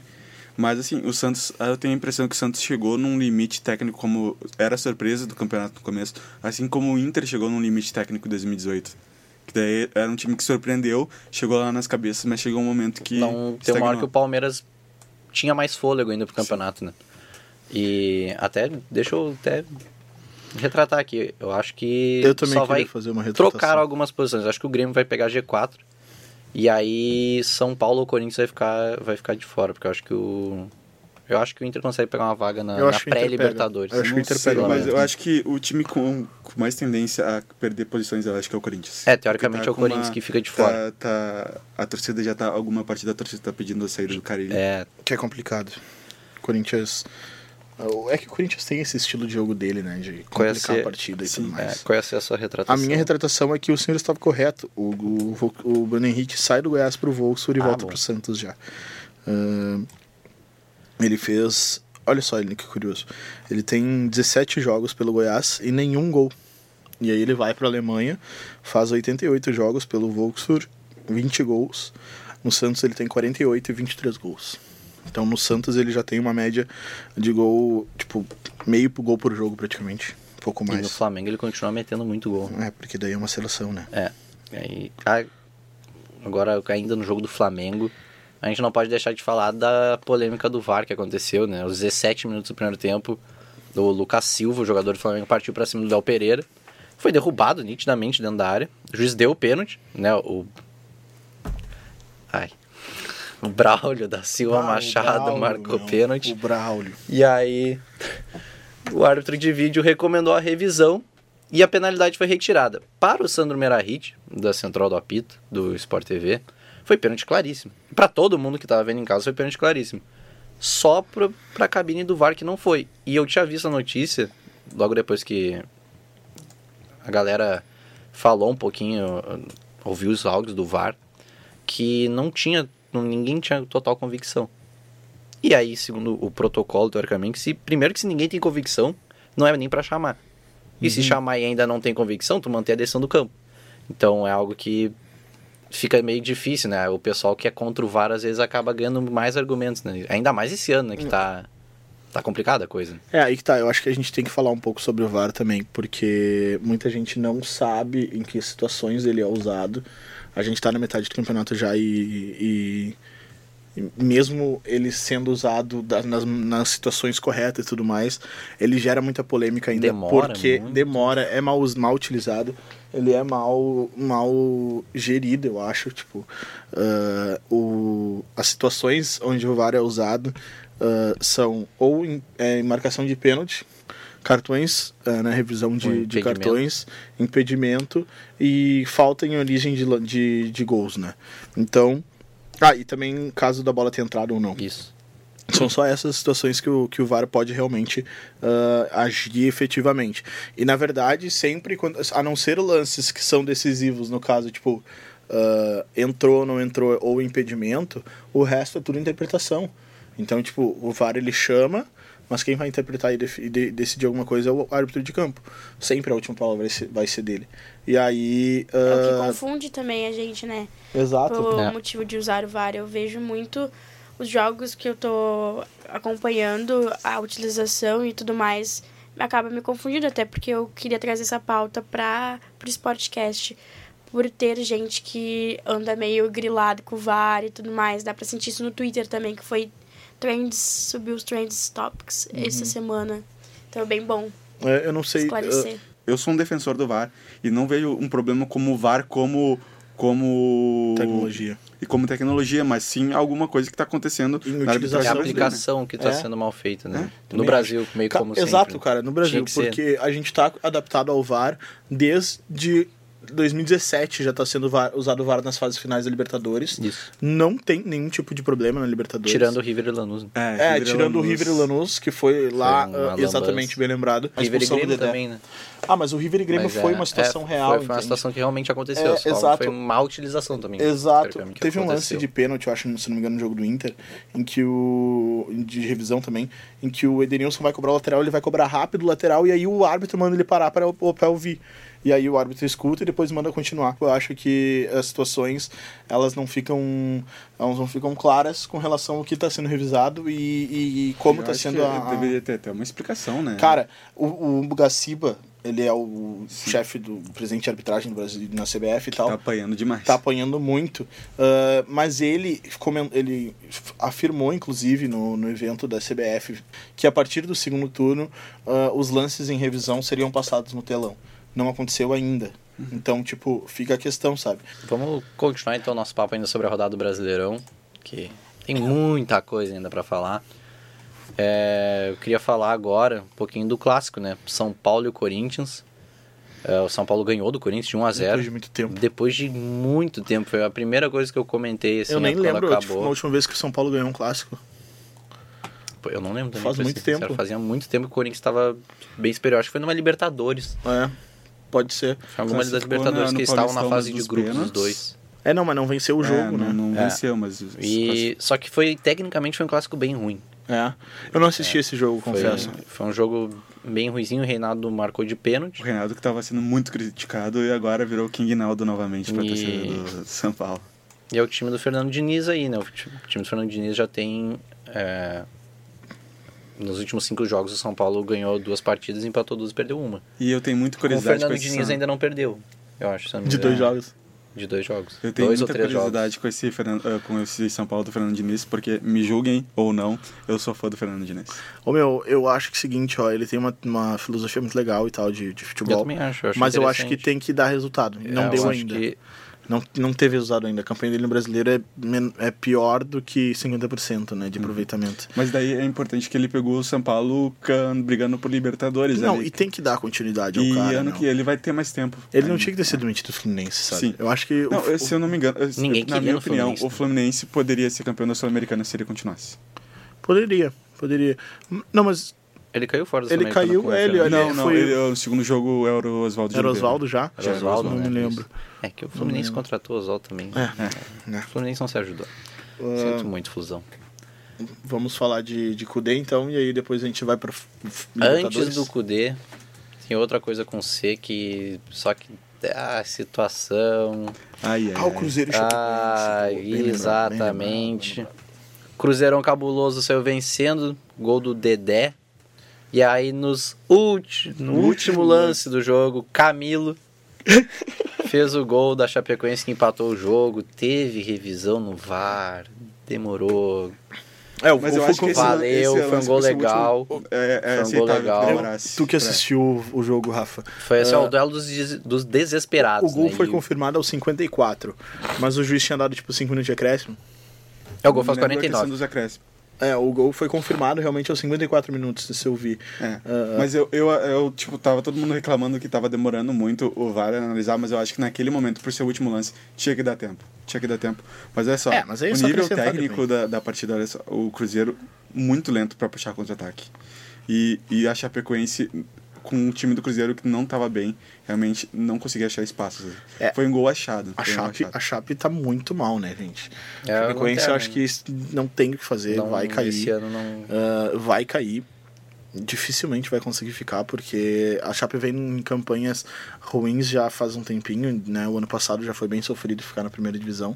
Mas assim, o Santos, eu tenho a impressão que o Santos chegou num limite técnico como era a surpresa do campeonato no começo, assim como o Inter chegou num limite técnico em 2018. Que daí era um time que surpreendeu, chegou lá nas cabeças, mas chegou um momento que não tem uma hora que o. Palmeiras tinha mais fôlego ainda pro campeonato, né? E até, deixa eu até retratar aqui. Eu acho que Eu também só vai fazer uma retratação. trocar algumas posições. Eu acho que o Grêmio vai pegar G4 e aí São Paulo ou Corinthians vai ficar, vai ficar de fora, porque eu acho que o eu acho que o Inter consegue pegar uma vaga na, na o pré-Libertadores. Eu acho que o Inter sei, pega mas mais. eu acho que o time com, com mais tendência a perder posições, eu acho que é o Corinthians. É, teoricamente Porque é o Corinthians uma- que fica de fora. Tá, tá- a torcida já tá. Alguma parte da torcida tá pedindo a saída do Carilli. É, Que é complicado. Corinthians. É que o Corinthians tem esse estilo de jogo dele, né? De complicar ser- a partida e tudo é, mais. qual é a sua retratação? A minha retratação é que o senhor estava correto. O, o, o Bruno Henrique sai do Goiás pro Wolfsburg e Ah, volta bom. pro Santos já. Ele fez. Olha só, ele que curioso. Ele tem 17 jogos pelo Goiás e nenhum gol. E aí ele vai pra Alemanha, faz 88 jogos pelo Wolfsburg, 20 gols. No Santos ele tem 48 e 23 gols. Então no Santos ele já tem uma média de gol, tipo, meio gol por jogo praticamente. Um pouco E mais. no Flamengo ele continua metendo muito gol. É, porque daí é uma seleção, né? É. E aí, a- agora, ainda no jogo do Flamengo, a gente não pode deixar de falar da polêmica do VAR que aconteceu, né? Os 17 minutos do primeiro tempo, o Lucas Silva, o jogador do Flamengo, partiu pra cima do Léo Pereira. Foi derrubado nitidamente dentro da área. O juiz deu o pênalti, né? O. Ai. O Braulio da Silva Ah, Machado Braulio, marcou meu. pênalti. O Braulio. E aí, o árbitro de vídeo recomendou a revisão e a penalidade foi retirada. Para o Sandro Merahit, da Central do Apito, do Sport TV, foi pênalti claríssimo. Para todo mundo que estava vendo em casa, foi pênalti claríssimo. Só para a cabine do VAR que não foi. E eu tinha visto a notícia, logo depois que a galera falou um pouquinho, ouviu os áudios do VAR, que não tinha, ninguém tinha total convicção. E aí, segundo o protocolo, teoricamente, se, primeiro que se ninguém tem convicção, não é nem pra chamar. E se chamar e ainda não tem convicção, tu mantém a decisão do campo. Então é algo que fica meio difícil, né? O pessoal que é contra o VAR às vezes acaba ganhando mais argumentos, né? Ainda mais esse ano, né? Que tá, tá complicada a coisa. É, aí que tá. Eu acho que a gente tem que falar um pouco sobre o VAR também, porque muita gente não sabe em que situações ele é usado. A gente tá na metade do campeonato já e. e- e mesmo ele sendo usado nas, nas situações corretas e tudo mais, ele gera muita polêmica ainda Demora porque muito. demora, é mal, mal utilizado, ele é mal, mal gerido, eu acho. Tipo, ah, o, as situações onde o VAR é usado ah, são ou em, é, em marcação de pênalti, cartões ah, na revisão O de, de cartões, impedimento e falta em origem de, de, de gols, né? Então. Ah, e também caso da bola ter entrado ou não. Isso. São só essas situações que o, que o VAR pode realmente ah, agir efetivamente. E na verdade, sempre, quando, a não ser lances que são decisivos, no caso, tipo, ah, entrou, não entrou, ou impedimento, o resto é tudo interpretação. Então, tipo, o VAR ele chama, mas quem vai interpretar e, e de- decidir alguma coisa é o árbitro de campo. Sempre a última palavra vai ser, vai ser dele. E aí. É o que ah, confunde também a gente, né? exato. Pelo É. motivo de usar o VAR. Eu vejo muito os jogos que eu tô acompanhando, a utilização e tudo mais, acaba me confundindo até porque eu queria trazer essa pauta para o Sportcast. Por ter gente que anda meio grilado com o VAR e tudo mais. Dá pra sentir isso no Twitter também, que foi trends, subiu os trends topics Uhum. essa semana. Então é bem bom É, eu não sei. esclarecer. Eu sou um defensor do VAR e não vejo um problema como o VAR como como Tecnologia. E como tecnologia, mas sim alguma coisa que está acontecendo na É a arbitragem aplicação que está É. sendo mal feita, né? no também Brasil, meio Ca- como sempre. Exato, cara, no Brasil, Tinha que ser. porque a gente tá adaptado ao VAR desde 2017 já tá sendo VAR- usado o VAR nas fases finais da Libertadores. Isso. Não tem nenhum tipo de problema na Libertadores. Tirando o River e Lanús. né? É, River tirando o Lanús. River e Lanús, que foi lá uma ah, exatamente bem lembrado. A River e Grêmio também, né? Ah, mas o River e Grêmio Mas foi é- uma situação é, real. Foi, foi uma situação que realmente aconteceu. É, só exato. Foi uma utilização também. Exato. Teve um lance de pênalti, eu acho, se não me engano, no jogo do Inter, em que o. de revisão também, em que o Edenilson vai cobrar o lateral, ele vai cobrar rápido o lateral, e aí o árbitro manda ele parar para, o- para ouvir. E aí o árbitro escuta e depois manda continuar. Eu acho que as situações, elas não ficam. Elas não ficam claras com relação ao que está sendo revisado e, e- e como está sendo a. a- Deveria ter, ter uma explicação, né? Cara, o, o Gaciba, ele é o chefe do presidente de arbitragem do Brasil na CBF e tal tá apanhando demais. tá apanhando muito. ah, mas ele, ele afirmou, inclusive, no, no evento da CBF, que a partir do segundo turno ah, os lances em revisão seriam passados no telão. Não aconteceu ainda. Então, tipo, fica a questão, sabe? Vamos continuar então nosso papo ainda sobre a rodada do Brasileirão, que tem muita coisa ainda pra falar. É, eu queria falar agora um pouquinho do clássico, né? São Paulo e o Corinthians. É, o São Paulo ganhou do Corinthians de 1 a 0 Depois de muito tempo. Depois de muito tempo. Foi a primeira coisa que eu comentei assim, eu nem né, lembro tipo, acabou. a última vez que o São Paulo ganhou um clássico. Pô, Eu não lembro também. Faz muito sincero. tempo. Fazia muito tempo que o Corinthians estava bem superior. Acho que foi numa Libertadores. É, pode ser. Foi alguma das Libertadores na- que estavam na fase de grupos os dois. É, não, mas não venceu o É, jogo, não, né? não É. venceu, mas... E só que foi tecnicamente foi um clássico bem ruim. É. Eu não assisti esse jogo, Foi, confesso. foi um jogo bem ruizinho. O Reinaldo marcou de pênalti. O Reinaldo que estava sendo muito criticado e agora virou King Naldo novamente para E- torcida do São Paulo. E é o time do Fernando Diniz aí, né? O o time do Fernando Diniz já tem. é, Nos últimos cinco jogos, o São Paulo ganhou duas partidas, empatou duas e perdeu uma. E eu tenho muita O curiosidade Fernando com Diniz ainda não perdeu, eu acho. se eu não me De dois jogos. De dois jogos. Eu tenho dois ou muita três curiosidade jogos. com esse, Fernando, eh, com esse São Paulo do Fernando Diniz, porque me julguem ou não, eu sou fã do Fernando Diniz. Ô meu, eu acho que é o seguinte, ó, ele tem uma, uma filosofia muito legal e tal de, de Eu futebol. também acho. eu acho mas eu acho que tem que dar resultado. E não É, deu eu acho ainda. que- Não, não teve resultado ainda. A campanha dele no brasileiro é, é pior do que 50%, né, de Uhum. aproveitamento. Mas daí é importante que ele pegou o São Paulo can- brigando por Libertadores. Não, ali. e tem que dar continuidade ao E cara. ano meu. que ele vai ter mais tempo. Ele não tinha que ter sido demitido do Fluminense, sabe? Sim. Eu acho que. o- Não, o- se eu não me engano, Ninguém na minha opinião, Fluminense, o Fluminense poderia ser campeão da Sul-Americana se ele continuasse. Poderia, poderia. Não, mas Ele caiu fora do Ele caiu, o é, ele- ele- não, não, foi- ele, o segundo jogo era o Oswaldo era Oliveira. Oswaldo já? Era Oswaldo, Não né? me lembro. É que o Fluminense contratou o Oswaldo também. É, O né? Fluminense não se ajudou. Ah, Sinto muito, fusão. Vamos falar de, de Kudê então, e aí depois a gente vai pra. f- Antes do Kudê, tem outra coisa com C que. Só que. Ah, situação. Ai, ai, Ah, o. Cruzeiro e Ah. Pô, bem lembrado, bem exatamente. lembrado. Cruzeirão cabuloso saiu vencendo, gol do Dedé. E aí nos ulti, no último lance do jogo, Camilo fez o gol da Chapecoense que empatou o jogo. Teve revisão no VAR, demorou. É, o Mas gol eu foi acho que esse, Valeu, esse foi um gol legal. último, É, é Foi um gol legal. demorasse Tu que assistiu o, o jogo, Rafa. Foi assim, ó, Ah, o duelo dos, dos desesperados. O gol né? foi E confirmado aos 54, mas o juiz tinha dado tipo 5 minutos de acréscimo. É, o gol faz Lembra a questão 49. dos acréscimos. É, o gol foi confirmado realmente aos 54 minutos, se eu vi. É. Ah, Mas eu, eu, eu, tipo, tava todo mundo reclamando que tava demorando muito o VAR analisar, mas eu acho que naquele momento, por ser o último lance, tinha que dar tempo. Tinha que dar tempo. Mas olha só, É, mas aí o só nível técnico da, da partida, olha só, o Cruzeiro muito lento pra puxar contra-ataque. E, e a Chapecoense, com um time do Cruzeiro que não tava bem, realmente não conseguia achar espaços. É. Foi um gol achado. A um Chape, achado. a Chape tá muito mal, né, gente? É, a Chapecoense, eu acho que não tem o que fazer, Não, vai cair. Esse ano não. Ah, vai cair. Dificilmente vai conseguir ficar, porque a Chape vem em campanhas ruins já faz um tempinho, né? O ano passado já foi bem sofrido ficar na primeira divisão.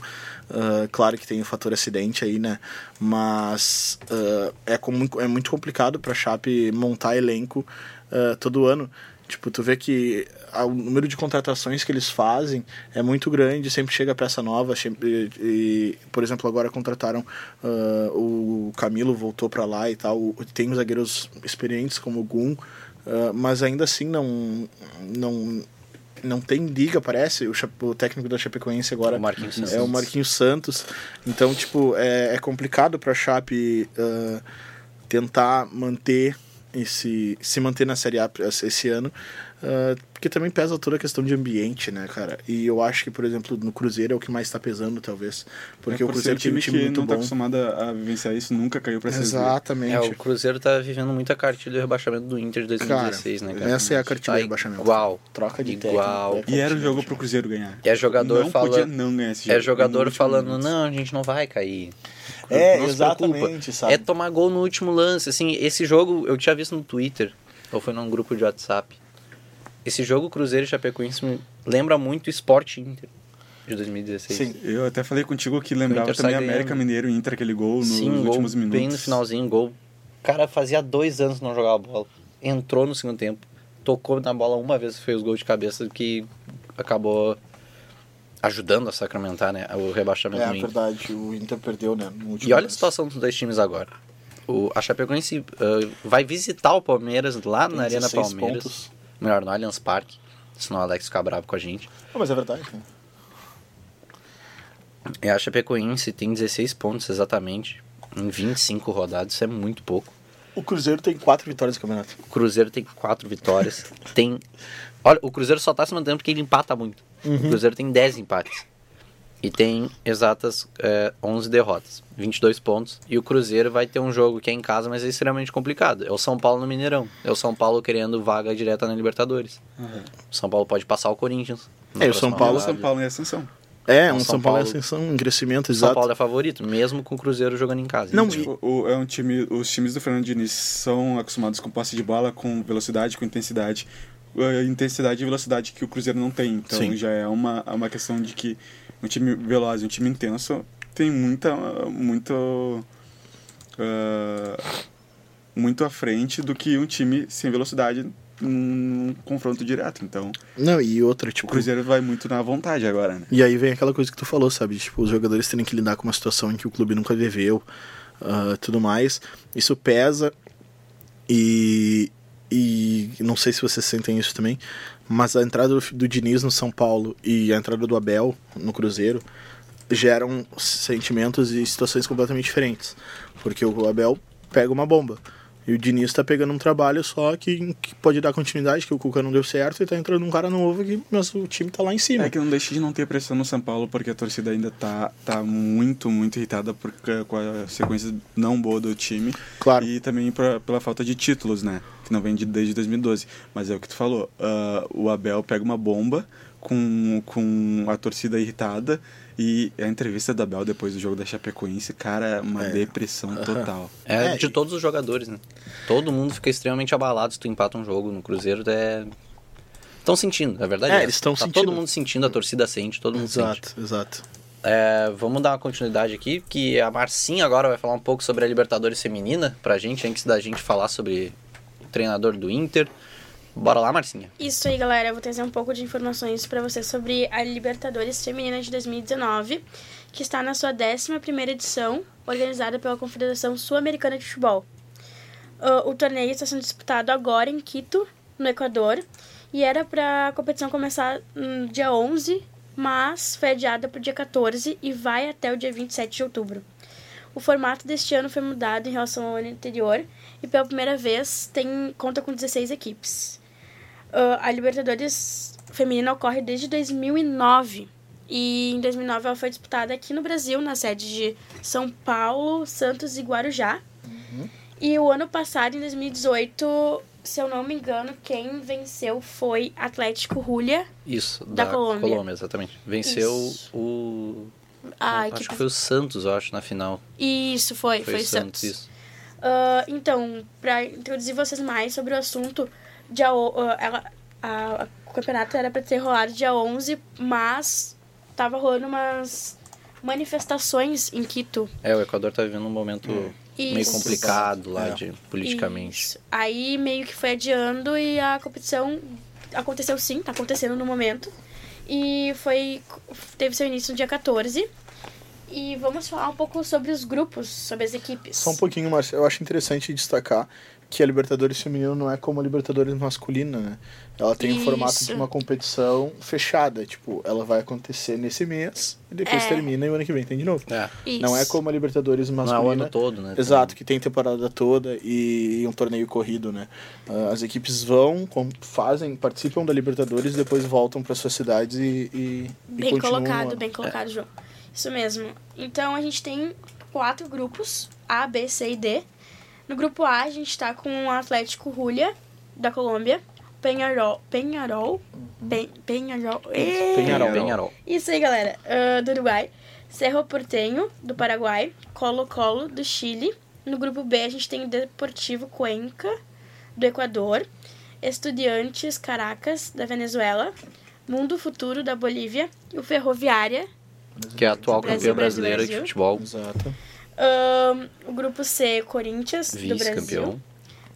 Uh, claro que tem o fator acidente aí, né? Mas uh, é, como, é muito complicado para a Chape montar elenco uh, todo ano. Tipo, tu vê que o número de contratações que eles fazem é muito grande, sempre chega peça nova. Sempre, e, por exemplo, agora contrataram uh, o Camilo, voltou para lá e tal. Tem os zagueiros experientes como o Gun, uh, mas ainda assim não, não, não tem liga, parece. O, o técnico da Chapecoense agora o é o Marquinhos Santos. Então, tipo, é, é complicado para a Chape uh, tentar manter esse se manter na Série A esse ano, uh, porque também pesa toda a questão de ambiente, né, cara? E eu acho que, por exemplo, no Cruzeiro é o que mais está pesando, talvez, porque é o Cruzeiro tem um time que muito não bom. tá acostumado a vivenciar isso, nunca caiu para Série Exatamente. É, o Cruzeiro tá vivendo muito a cartilha do rebaixamento do Inter de 2016, cara, né, cara? Essa é a cartilha Tá do rebaixamento. Igual. Troca de Igual. técnico, E era o jogo do pro Cruzeiro ganhar. E é jogador não falando. podia não ganhar esse jogo. É jogador falando, minuto. não, a gente não vai cair. É, Não se exatamente, preocupa. sabe? É tomar gol no último lance. Assim, esse jogo eu tinha visto no Twitter, ou foi num grupo de WhatsApp. Esse jogo Cruzeiro e Chapecoense me lembra muito o Sport Inter de 2016. Sim. Eu até falei contigo que lembrava também América. Mineiro e Inter aquele gol nos Sim, gol últimos minutos. bem no finalzinho, gol. O cara fazia dois anos não jogava bola. Entrou no segundo tempo, tocou na bola uma vez, fez gol de cabeça que acabou ajudando a sacramentar né, o rebaixamento É, no Inter. verdade, o Inter perdeu, né? No último E olha a lance. situação dos dois times agora. O, a Chapecoense uh, vai visitar o Palmeiras lá Tem na Arena 16 Palmeiras. pontos. Melhor, no Allianz Parque. Senão o Alex ficar bravo com a gente. Não, mas é verdade, né? E a Chapecoense tem 16 pontos exatamente em 25 rodadas. Isso é muito pouco. O Cruzeiro tem quatro vitórias no campeonato. O Cruzeiro tem 4 vitórias. tem. Olha, o Cruzeiro só tá se mantendo porque ele empata muito. O Cruzeiro tem 10 empates. E tem exatas é, 11 derrotas, 22 pontos. E o Cruzeiro vai ter um jogo que é em casa, mas é extremamente complicado. É o São Paulo no Mineirão. É o São Paulo querendo vaga direta na Libertadores. O São Paulo pode passar o Corinthians. É, o São Paulo- O rodada. São Paulo em ascensão. É, um São São Paulo em Paulo- ascensão, em crescimento, São exato. Paulo é favorito, mesmo com o Cruzeiro jogando em casa. Não, e- o- é um time, os times do Fernando Diniz são acostumados com posse de bola, com velocidade, com intensidade. A intensidade e velocidade que o Cruzeiro não tem. Então Sim. já é uma, uma questão de que um time veloz, um time intenso, tem muita. muito. ah, muito à frente do que um time sem velocidade num confronto direto. Então, Não, e outra, o tipo. Cruzeiro vai muito na vontade agora, né? E aí vem aquela coisa que tu falou, sabe? Tipo, os jogadores terem que lidar com uma situação em que o clube nunca viveu, ah, tudo mais. Isso pesa e. E não sei se vocês sentem isso também, mas a entrada do, do Diniz no São Paulo e a entrada do Abel no Cruzeiro geram sentimentos e situações completamente diferentes. Porque o Abel pega uma bomba. E o Diniz tá pegando um trabalho só que, que pode dar continuidade, que o Cuca não deu certo e tá entrando um cara novo, que, mas o time tá lá em cima. É que não deixa de não ter pressão no São Paulo, porque a torcida ainda tá, tá muito, muito irritada por, com a sequência não boa do time. Claro. E também pra, pela falta de títulos, né? Que não vem de, desde 2012. Mas é o que tu falou, ah, o Abel pega uma bomba com, com a torcida irritada e a entrevista do Abel depois do jogo da Chapecoense, cara, é uma depressão total. É, É, de todos os jogadores, né? Todo mundo fica extremamente abalado se tu empata um jogo no Cruzeiro. É... Estão sentindo, é verdade. É, essa. eles tão tá sentindo. todo mundo sentindo, a torcida sente, todo mundo sente. Exato, exato. É, vamos dar uma continuidade aqui, que a Marcinha agora vai falar um pouco sobre a Libertadores Feminina pra gente, antes da gente falar sobre o treinador do Inter. Bora lá, Marcinha. Isso aí, galera. Eu vou trazer um pouco de informações para vocês sobre a Libertadores Feminina de 2019, que está na sua 11ª edição, organizada pela Confederação Sul-Americana de Futebol. Ah, o torneio está sendo disputado agora em Quito, no Equador, e era para a competição começar no dia 11, mas foi adiada para o dia 14 e vai até o dia 27 de outubro. O formato deste ano foi mudado em relação ao ano anterior e pela primeira vez tem conta com 16 equipes. Uh, a Libertadores feminina ocorre desde 2009 e em 2009 ela foi disputada aqui no Brasil, na sede de São Paulo, Santos e Guarujá. E o ano passado, em 2018, se eu não me engano, quem venceu foi Atlético Rúlia. Isso, Da Colômbia. exatamente. Venceu Isso. o. A acho equipe... que foi o Santos, eu acho, na final. Isso, foi, foi, Foi, Santos. Santos, isso. Ah, então, pra introduzir vocês mais sobre o assunto, dia, o- ela, a- a- o campeonato era pra ter rolado dia 11, mas tava rolando umas manifestações em Quito. É, o Equador tá vivendo um momento meio Isso. complicado lá, É. de, politicamente. Isso. Aí meio que foi adiando e a competição aconteceu sim, tá acontecendo no momento. E foi teve seu início no dia 14. E vamos falar um pouco sobre os grupos, sobre as equipes. Só um pouquinho, Márcio. Eu acho interessante destacar que a Libertadores feminino não é como a Libertadores masculina, né? Ela tem o Isso. formato de uma competição fechada. Tipo, ela vai acontecer nesse mês e depois É. termina e o ano que vem tem de novo. É. Não é como a Libertadores não é masculina. o ano todo, né? Exato, que tem temporada toda e um torneio corrido, né? Ah, As equipes vão, fazem, participam da Libertadores e depois voltam para suas cidades e, e, e Bem continuam colocado, bem colocado, João. Isso mesmo. Então a gente tem quatro grupos, A, B, C e D. No grupo A a gente tá com o Atlético Julia, da Colômbia, Penharol, Penharol, Pen, Penharol! Penharol. Penharol. Isso aí, galera, ah, do Uruguai, Cerro Porteño, do Paraguai, Colo-Colo, do Chile. No grupo B a gente tem o Deportivo Cuenca, do Equador, Estudiantes Caracas, da Venezuela, Mundo Futuro, da Bolívia e o Ferroviária, Que é a atual campeã Brasil, brasileira de futebol, Exato. Ahn, o grupo C, Corinthians, do Brasil. vice-campeão.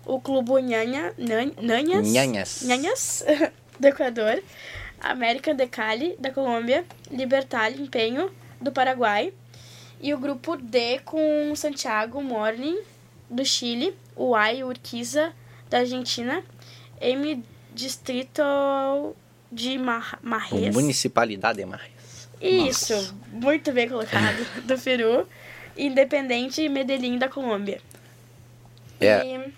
O Clube Nhanha, Nhan- Nhanhas. Nhanhas. Nhanhas, do Equador. América de Cali, da Colômbia. Libertar Empenho, do Paraguai. E o grupo D com Santiago Morning, do Chile. O AI Urquiza, da Argentina. M Distrito de Mar Marres. Municipalidade de Marres. Isso, muito bem colocado, do Peru. Independente Medellín da Colômbia. É. E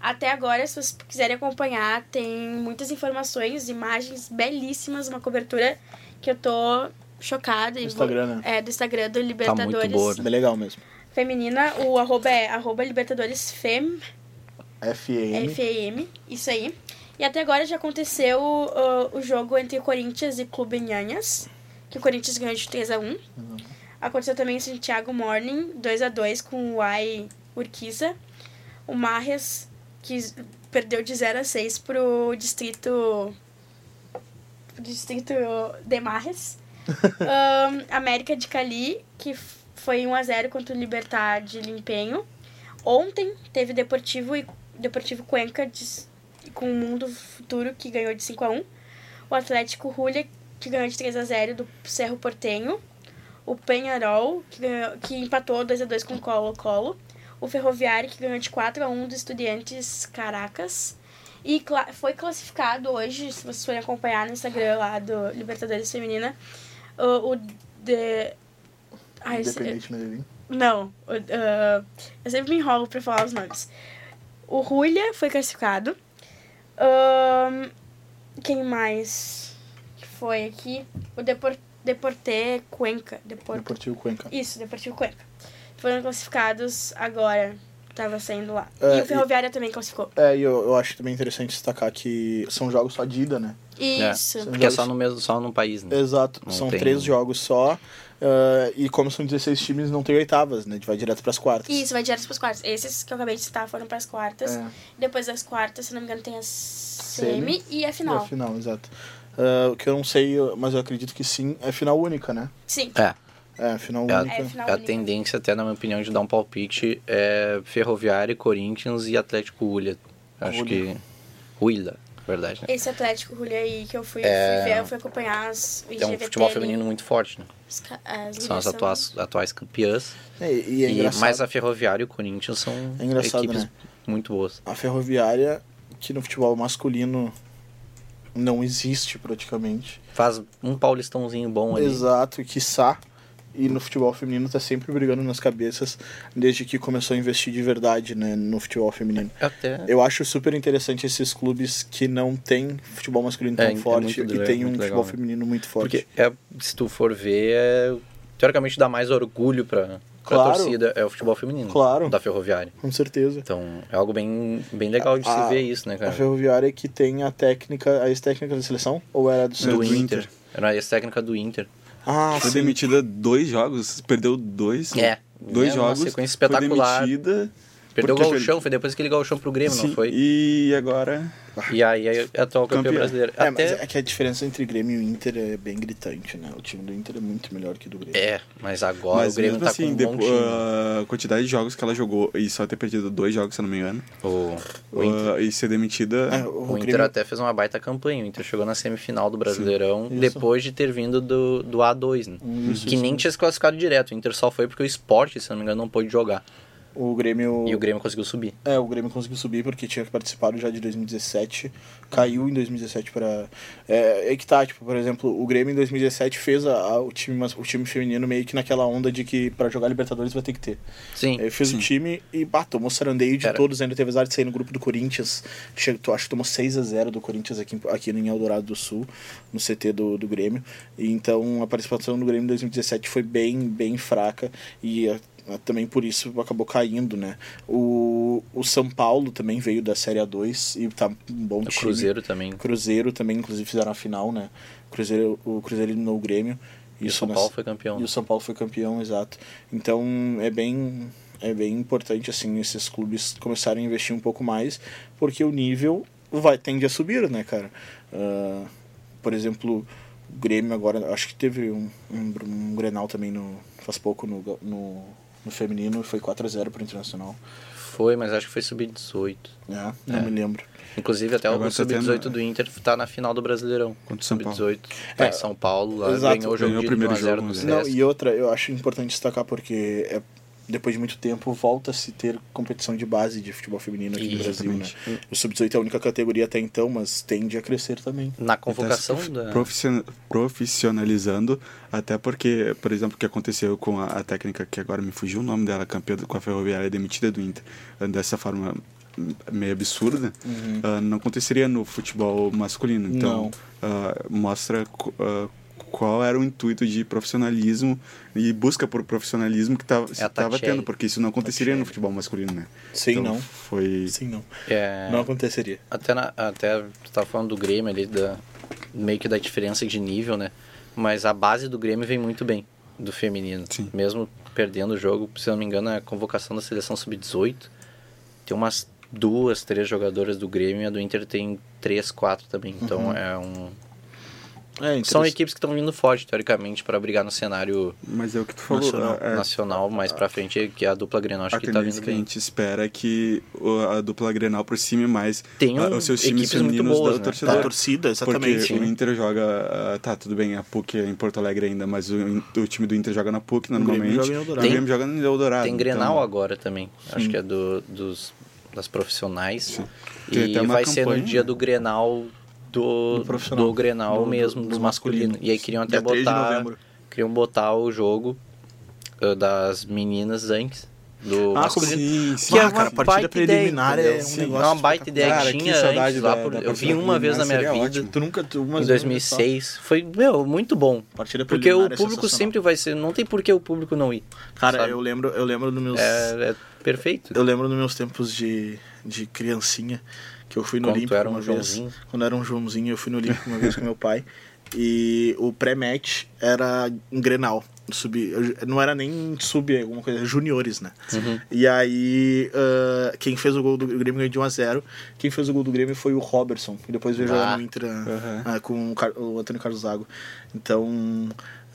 até agora, se vocês quiserem acompanhar, tem muitas informações, imagens belíssimas, uma cobertura que eu tô chocada. e No vou- Instagram, né? É, do Instagram do muito Libertadores boa, É legal mesmo. Feminina. O arroba é arroba Libertadores Fem, isso aí. E até agora já aconteceu uh, o jogo entre Corinthians e Clube Nhanhas, que o Corinthians ganhou de 3x1. Aconteceu também em Santiago Morning, 2x2 com o Ai Urquiza. O Marres, que perdeu de 0 a 6 pro distrito. pro distrito de Marres. Ahn, América de Cali, que foi 1x0 contra o Libertar de Limpenho. Ontem teve Deportivo e Deportivo Cuenca de- com o Mundo Futuro, que ganhou de 5x1. O Atlético Julia, que ganhou de 3x0 do Cerro Portenho. O Penharol, que, ganhou- que empatou 2x2 com o Colo-Colo. O Ferroviário, que ganhou de 4x1 do Estudiantes Caracas. E cla- foi classificado hoje, se vocês forem acompanhar no Instagram lá do Libertadores Feminina, o, o de... Ai, Independente Medellín. não, ah, eu sempre me enrolo pra falar os nomes. O Julia foi classificado. Ahn, quem mais foi aqui? O Depor, Deporte Cuenca. Depor, Deportivo Cuenca. isso, Deportivo Cuenca. Foram classificados agora. Tava saindo lá. É, e o Ferroviária também classificou. É, e eu, eu acho também interessante destacar que são jogos só de ida, né? Isso. São Porque é jogos- só no mesmo, só no país, né? Exato, Não são tem- três jogos só. ah, e como são 16 times, não tem oitavas, né? A gente vai direto pras quartas. Isso, vai direto pras quartas. Esses que eu acabei de citar foram pras quartas. É. Depois das quartas, se não me engano, tem a semi, Semi e a E final. a final, exato. O que eu não sei, mas eu acredito que sim, é final única, né? Sim. É, É, final É a- única. É final a única. tendência, até na minha opinião, de dar um palpite é Ferroviária, Corinthians e Atlético Huila. Acho que. Huila, verdade, né? Esse Atlético Julia aí que eu fui, É. fui ver, eu fui acompanhar as, o É um futebol feminino muito forte, né? as São as atuais, atuais campeãs. É, e é E, mas a Ferroviária e o Corinthians são É equipes né? muito boas. A ferroviária, que no futebol masculino não existe praticamente. Faz um paulistãozinho bom ali. Exato, quiçá. E no futebol feminino tá sempre brigando nas cabeças desde que começou a investir de verdade né, no futebol feminino. Até. Eu acho super interessante esses clubes que não têm futebol masculino tão É, é forte muito e legal, tem um muito futebol legal, né? feminino muito forte. Porque, é, se tu for ver, é, teoricamente dá mais orgulho pra Claro. torcida. É o futebol feminino. Claro. Da Ferroviária. Com certeza. Então, é algo bem, bem legal de A- se ver isso, né, A cara? ferroviária que tem a técnica, a ex-técnica da seleção? Ou era do Do Santos? Inter. Era a ex-técnica do Inter. Ah, Foi sim. demitida dois jogos, perdeu dois. É. Dois É uma jogos. sequência espetacular. Foi demitida. Perdeu o gauchão, foi depois que ele gauchão pro Grêmio, não Sim, foi? E agora. E aí é atual campeão, Campeão. brasileiro. É, mas Até... é que a diferença entre Grêmio e Inter é bem gritante, né? O time do Inter é muito melhor que o do Grêmio. É, mas agora mas o Grêmio mesmo tá assim, com um bom depo- time. a quantidade de jogos que ela jogou e só ter perdido dois jogos, se eu não me engano, O, o Inter, uh, e ser demitida. É, o Inter Grêmio- até fez uma baita campanha. O Inter chegou na semifinal do Brasileirão depois de ter vindo do, do A2, né? Isso, que isso, nem tinha se classificado direto. O Inter só foi porque o Sport, se não me engano, não pôde jogar. O Grêmio. E o Grêmio conseguiu subir. É, o Grêmio conseguiu subir porque tinha participado já de 2017. Caiu em 2017 para é, é que tá, tipo, por exemplo, o Grêmio em 2017 fez a, a- o, time, o time feminino meio que naquela onda de que pra jogar Libertadores vai ter que ter. Sim. Aí fez o time e bah, tomou sarandeio de todos, ainda teve azar de sair no grupo do Corinthians. Chegou, tu acho que tomou 6 a 0 do Corinthians aqui, aqui em Eldorado do Sul, no CT do, do Grêmio. E então a participação do Grêmio em 2017 foi bem, bem fraca e também por isso acabou caindo, né? O, o São Paulo também veio da Série A2 e tá um bom O time. Cruzeiro também. Cruzeiro também, inclusive, fizeram a final, né? O Cruzeiro, o Cruzeiro eliminou o Grêmio. E o Isso São nas- Paulo foi campeão. e o São Paulo foi campeão, exato. Então é bem é bem importante assim esses clubes começarem a investir um pouco mais, porque o nível vai tende a subir, né, cara? Ah, por exemplo, o Grêmio agora, acho que teve um, um, um Grenal também no faz pouco no, no, no feminino, foi 4 a 0 pro Internacional. Foi, mas acho que foi sub-18. É, não É. me lembro. Inclusive, até o Agora tá sub-18 tendo- do Inter tá na final do Brasileirão. Contra o São Paulo. Sub-18. Tá É, em São Paulo, lá exato. ganhou o jogo Ganhou o de primeiro 1 a 0 jogo, no né? Não, e outra, eu acho importante destacar porque é, depois de muito tempo volta a se ter competição de base de futebol feminino aqui no Brasil, né? O sub-18 é a única categoria até então, mas tende a crescer também. Na convocação se da... profissiona- profissionalizando, até porque, por exemplo, o que aconteceu com a, a técnica que agora me fugiu o nome dela, campeã do- com a Ferroviária demitida do Inter, dessa forma hum, meio absurda, ah, não aconteceria no futebol masculino. Então, Não. ah, mostra ah, qual era o intuito de profissionalismo e busca por profissionalismo que estava É tendo, porque isso não aconteceria Tatiele. no futebol masculino, né? Sim, Então, não. Foi Sim, não. É, Não aconteceria. Até, na, até tu tava falando do Grêmio ali, da, meio que da diferença de nível, né? Mas a base do Grêmio vem muito bem, do feminino. Sim. Mesmo perdendo o jogo, se eu não me engano, a convocação da seleção sub-18 tem umas duas, três jogadoras do Grêmio e a do Inter tem três, quatro também. Então é um. É, São equipes que estão vindo forte, teoricamente, para brigar no cenário Mas é o que tu falou. Nacional. é- é- nacional mais pra frente, que a dupla Grenal acho que tá tendência vindo que a bem. gente espera é que o- a dupla Grenal aproxime mais Tem um- os seus times equipes muito femininos boas, da né? torcida. Da torcida, Porque exatamente. o Inter joga. ah, tá, tudo bem, a PUC é em Porto Alegre ainda, mas o, o time do Inter joga na PUC normalmente. joga em Eldorado. O Grêmio joga no Eldorado. Tem Grenal então, agora também. Acho que é do, dos, das profissionais. Sim. Tem E vai ser no campanha, dia né? do Grenal do, Do Grenal Do- mesmo, do dos masculinos. masculino. E aí queriam até Dia 3 de botar. Queriam botar o jogo uh, das meninas antes. Do Ah, masculino. Sim, sim. Que é Ah, uma cara, a partida preliminar ideia, é um entendeu? negócio É uma baita ideia Cara, que que tinha saudade antes, da- por- da eu vi uma vez na minha vida. Tu nunca. Tu, Em vezes 2006. Foi, meu, muito bom. Partida Porque o é público sensacional. sempre vai ser. Não tem por que o público não ir. Cara, sabe? eu lembro, eu lembro dos meus. É, é perfeito. Eu lembro nos meus tempos de, de criancinha que eu fui no Quando Olímpico era um uma vez. Joãozinho. Quando eu era um Joãozinho, eu fui no Olímpico uma vez com meu pai. E o pré-match era em Grenal. Sub, não era nem sub, alguma coisa, juniores, né? Uhum. E aí, ah, quem fez o gol do Grêmio ganhou de 1x0. Quem fez o gol do Grêmio foi o Robertson, que depois veio Ah. jogar no Inter ah, Aham. ah, com o, Car- o Antônio Carlos Zago. Então,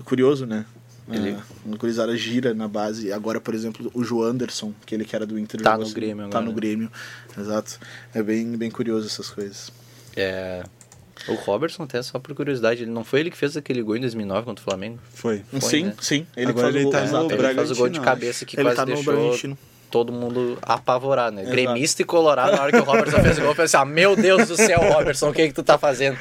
curioso, né? Ele- Ah, o Curizada gira na base. Agora, por exemplo, o João Anderson, que ele que era do Inter, Tá no assim, Grêmio Tá agora, no né? Grêmio, exato. É bem, bem curioso essas coisas. É, o Robertson, até só por curiosidade, ele não foi ele que fez aquele gol em 2009 contra o Flamengo? Foi. Foi, sim, né? sim. Ele Agora ele o, tá no Ele faz o gol de cabeça que Ele quase tá no deixou Bragantino. Todo mundo apavorado, né? Exato. Gremista e colorado, na hora que o Robertson fez o gol, eu pensei assim, ah, meu Deus do céu, Robertson, o que é que tu tá fazendo?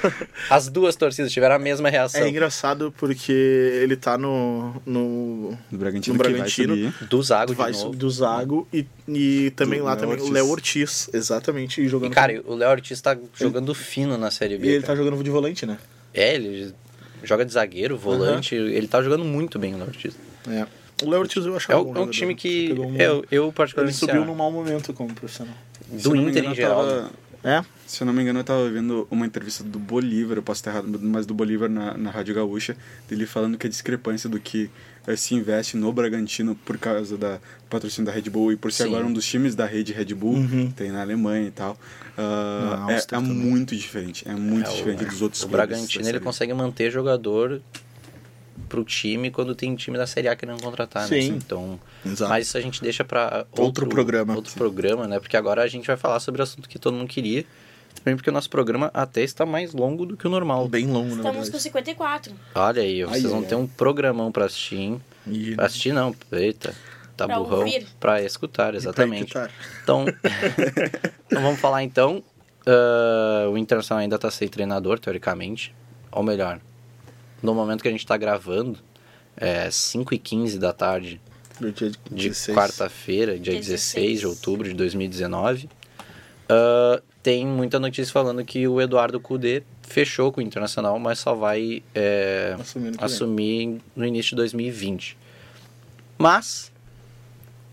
As duas torcidas tiveram a mesma reação. É engraçado porque ele tá no, no, Do Bragantino, No Bragantino. Do Zago vai de novo. do Zago e, e também Do lá Léo também o Ortiz. Léo Ortiz, exatamente, E, jogando. cara, o Léo Ortiz tá jogando fino na Série e B. ele cara. tá jogando de volante, né? É, ele joga de zagueiro, volante, ele tá jogando muito bem o Léo Ortiz. É. O Léo Ortiz eu É, achava um- bom é um jogador. time que um- eu, eu Ele particularmente subiu ah, num mau momento como profissional. Do não Inter engano, em geral. tava-? É? Se eu não me engano, eu tava vendo uma entrevista do Bolívar, eu posso estar errado, mas do Bolívar na, na Rádio Gaúcha, dele falando que a discrepância do que eh, se investe no Bragantino por causa da patrocínio da Red Bull e por ser Sim. agora um dos times da rede Red Bull, Uhum. tem na Alemanha e tal, ah, Na é, é muito diferente. É muito É, o- diferente dos outros O clubes Bragantino ele consegue manter jogador pro time quando tem time da Série A querendo contratar, né? Sim. Então, Exato. mas isso a gente deixa para Outro programa. Outro programa, né? Porque agora a gente vai falar sobre o assunto que todo mundo queria. Também porque o nosso programa até está mais longo do que o normal. Bem longo, na Estamos com verdade. 54. Olha aí, vocês Ai, vão ai, ter um programão para assistir, hein? E... Pra assistir não, eita, tá Pra burrão. ouvir. Pra escutar, exatamente. Pra Então, então vamos falar então. Ah, o Internacional ainda tá sem treinador, teoricamente. Ou melhor, no momento que a gente tá gravando, é 5 e 15 da tarde de 16. quarta-feira, dia 16 de 16. outubro de 2019. ah, tem muita notícia falando que o Eduardo Cudê fechou com o Internacional, mas só vai é, assumir no início de 2020. Mas,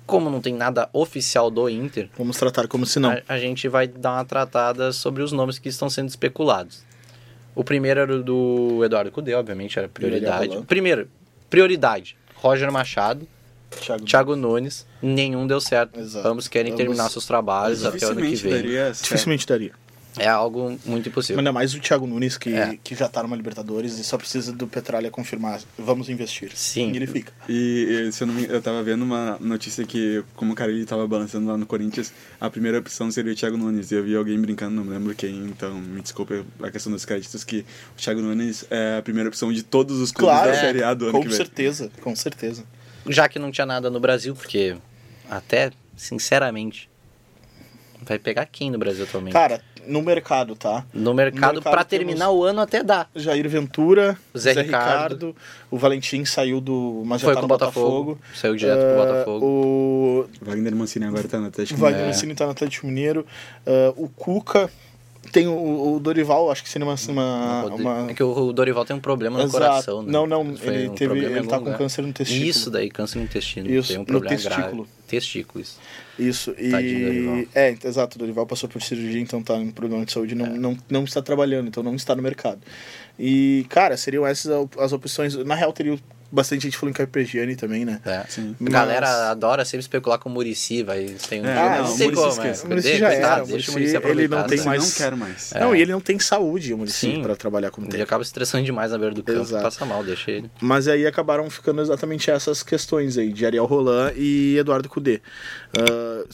como não tem nada oficial do Inter, Vamos tratar como se não. a, a gente vai dar uma tratada sobre os nomes que estão sendo especulados. O primeiro era o do Eduardo Cudê, obviamente, era prioridade. Roland. Primeiro, prioridade, Roger Machado, Thiago, Thiago Nunes, nenhum deu certo. Exato. Ambos querem Ambos- terminar seus trabalhos até o ano que Dificilmente vem. daria certo. Dificilmente daria. É algo muito impossível. Ainda mais o Thiago Nunes, que, É. que já tá numa Libertadores e só precisa do Petralha confirmar. Vamos investir. Sim. E ele fica. E, e, se eu não me eu tava vendo uma notícia que, como o cara ele tava balançando lá no Corinthians, a primeira opção seria o Thiago Nunes. E eu vi alguém brincando, não me lembro quem, então me desculpe a questão dos créditos, que o Thiago Nunes é a primeira opção de todos os clubes Claro, da Série A do ano com que vem. certeza, com certeza. Já que não tinha nada no Brasil, porque até, sinceramente, vai pegar quem no Brasil atualmente? Cara, no mercado, tá? no mercado, mercado pra terminar o ano até dá. Jair Ventura, Zé Zé, Ricardo. Ricardo. o Valentim saiu do. Mas já Foi tá com no o Botafogo, saiu direto pro Ah, Botafogo. O Wagner Mancini agora tá no o Atlético. Wagner É. Mancini tá no Atlético Mineiro. Ah, o Cuca. Tem o, o Dorival, acho que seria uma. uma, O- uma... É que o Dorival tem um problema no Exato. coração, né? Não, não, Foi ele, um teve, ele tá com câncer no testículo. Isso daí, câncer no intestino. Isso, tem um no problema testículo. grave. Testículo, isso. Isso, e. Tadinho. É, exato, o Dorival passou por cirurgia, então tá em problema de saúde, não, É. não, não está trabalhando, então não está no mercado. E, cara, seriam essas as opções. Na real, teria bastante gente falando em Carpegiani também, né? É. Sim. A galera Mas- adora sempre especular com o Murici, vai tem um É, Ah, não, não, sei o Muricy como, esquece. é. O Muricy Deixa- já coitado, era, o deixa o Muricy, Muricy ele não tem né? mais- Não quero mais. É. Não, e ele não tem saúde, o Muricy, Sim. pra trabalhar como Ele acaba estressando demais na beira do campo, Exato. passa mal, deixa ele. Mas aí acabaram ficando exatamente essas questões aí, de Ariel Roland e Eduardo Cudê. Ah,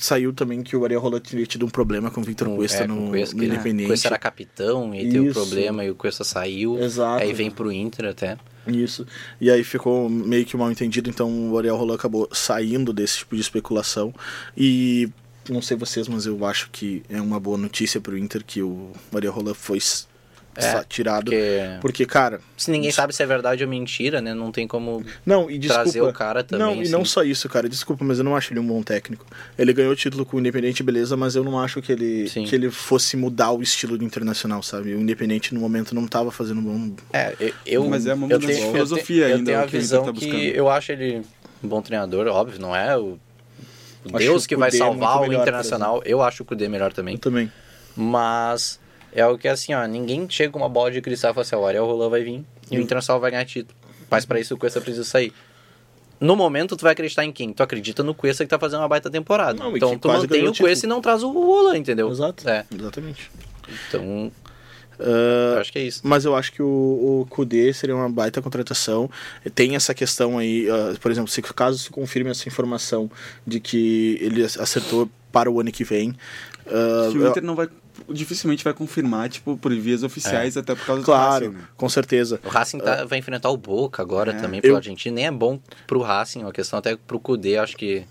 saiu também que o Ariel Roland tinha tido um problema com o Victor Com- Cuesta é, com no, o Cuesta, no Independente. O Cuesta era capitão e teve o Isso. problema e o Cuesta saiu. Exato. Aí vem pro Inter até. Isso. E aí ficou meio que mal entendido, então o Ariel Roland acabou saindo desse tipo de especulação. E não sei vocês, mas eu acho que é uma boa notícia pro Inter que o Ariel Roland foi É, sa- tirado. Porque Porque, cara. se ninguém sabe se é verdade ou mentira, né? Não tem como Não, e desculpa. trazer o cara também. Não, e assim. não só isso, cara. Desculpa, mas eu não acho ele um bom técnico. Ele ganhou o título com o Independente, beleza, mas eu não acho que ele, Sim. que ele fosse mudar o estilo do Internacional, sabe? O Independente no momento não tava fazendo um bom. É, eu, eu, Mas é uma eu mudança de eu filosofia tenho, ainda, Eu tenho o a que visão tá que buscando. eu acho ele um bom treinador, óbvio, não é o, o Acho Deus que o vai Kudê salvar o Internacional. Eu acho o Kudê melhor também. Eu também. Mas é o que assim, ó, ninguém chega com uma bola de cristal e fala assim, ó, o Ariel Roland vai vir e o Internacional vai ganhar título. Mas pra isso o Cuesta precisa sair. No momento, tu vai acreditar em quem? Tu acredita no Cuesta que tá fazendo uma baita temporada. Não, então que tu mantém o o título. Cuesta e não traz o Roland, entendeu? Exato. É, Exatamente. então eu acho que é isso. Mas eu acho que o, o Kudê seria uma baita contratação. Tem essa questão aí, ah, por exemplo, se caso se confirme essa informação de que ele acertou para o ano que vem. ah, Que o Inter não vai. Dificilmente vai confirmar, tipo, por vias oficiais, até por causa do claro, Racing, né? com certeza. O Racing tá- vai enfrentar o Boca agora É. também pelo Eu- Argentina. Nem é bom pro Racing, é uma questão até pro Kudê, acho que.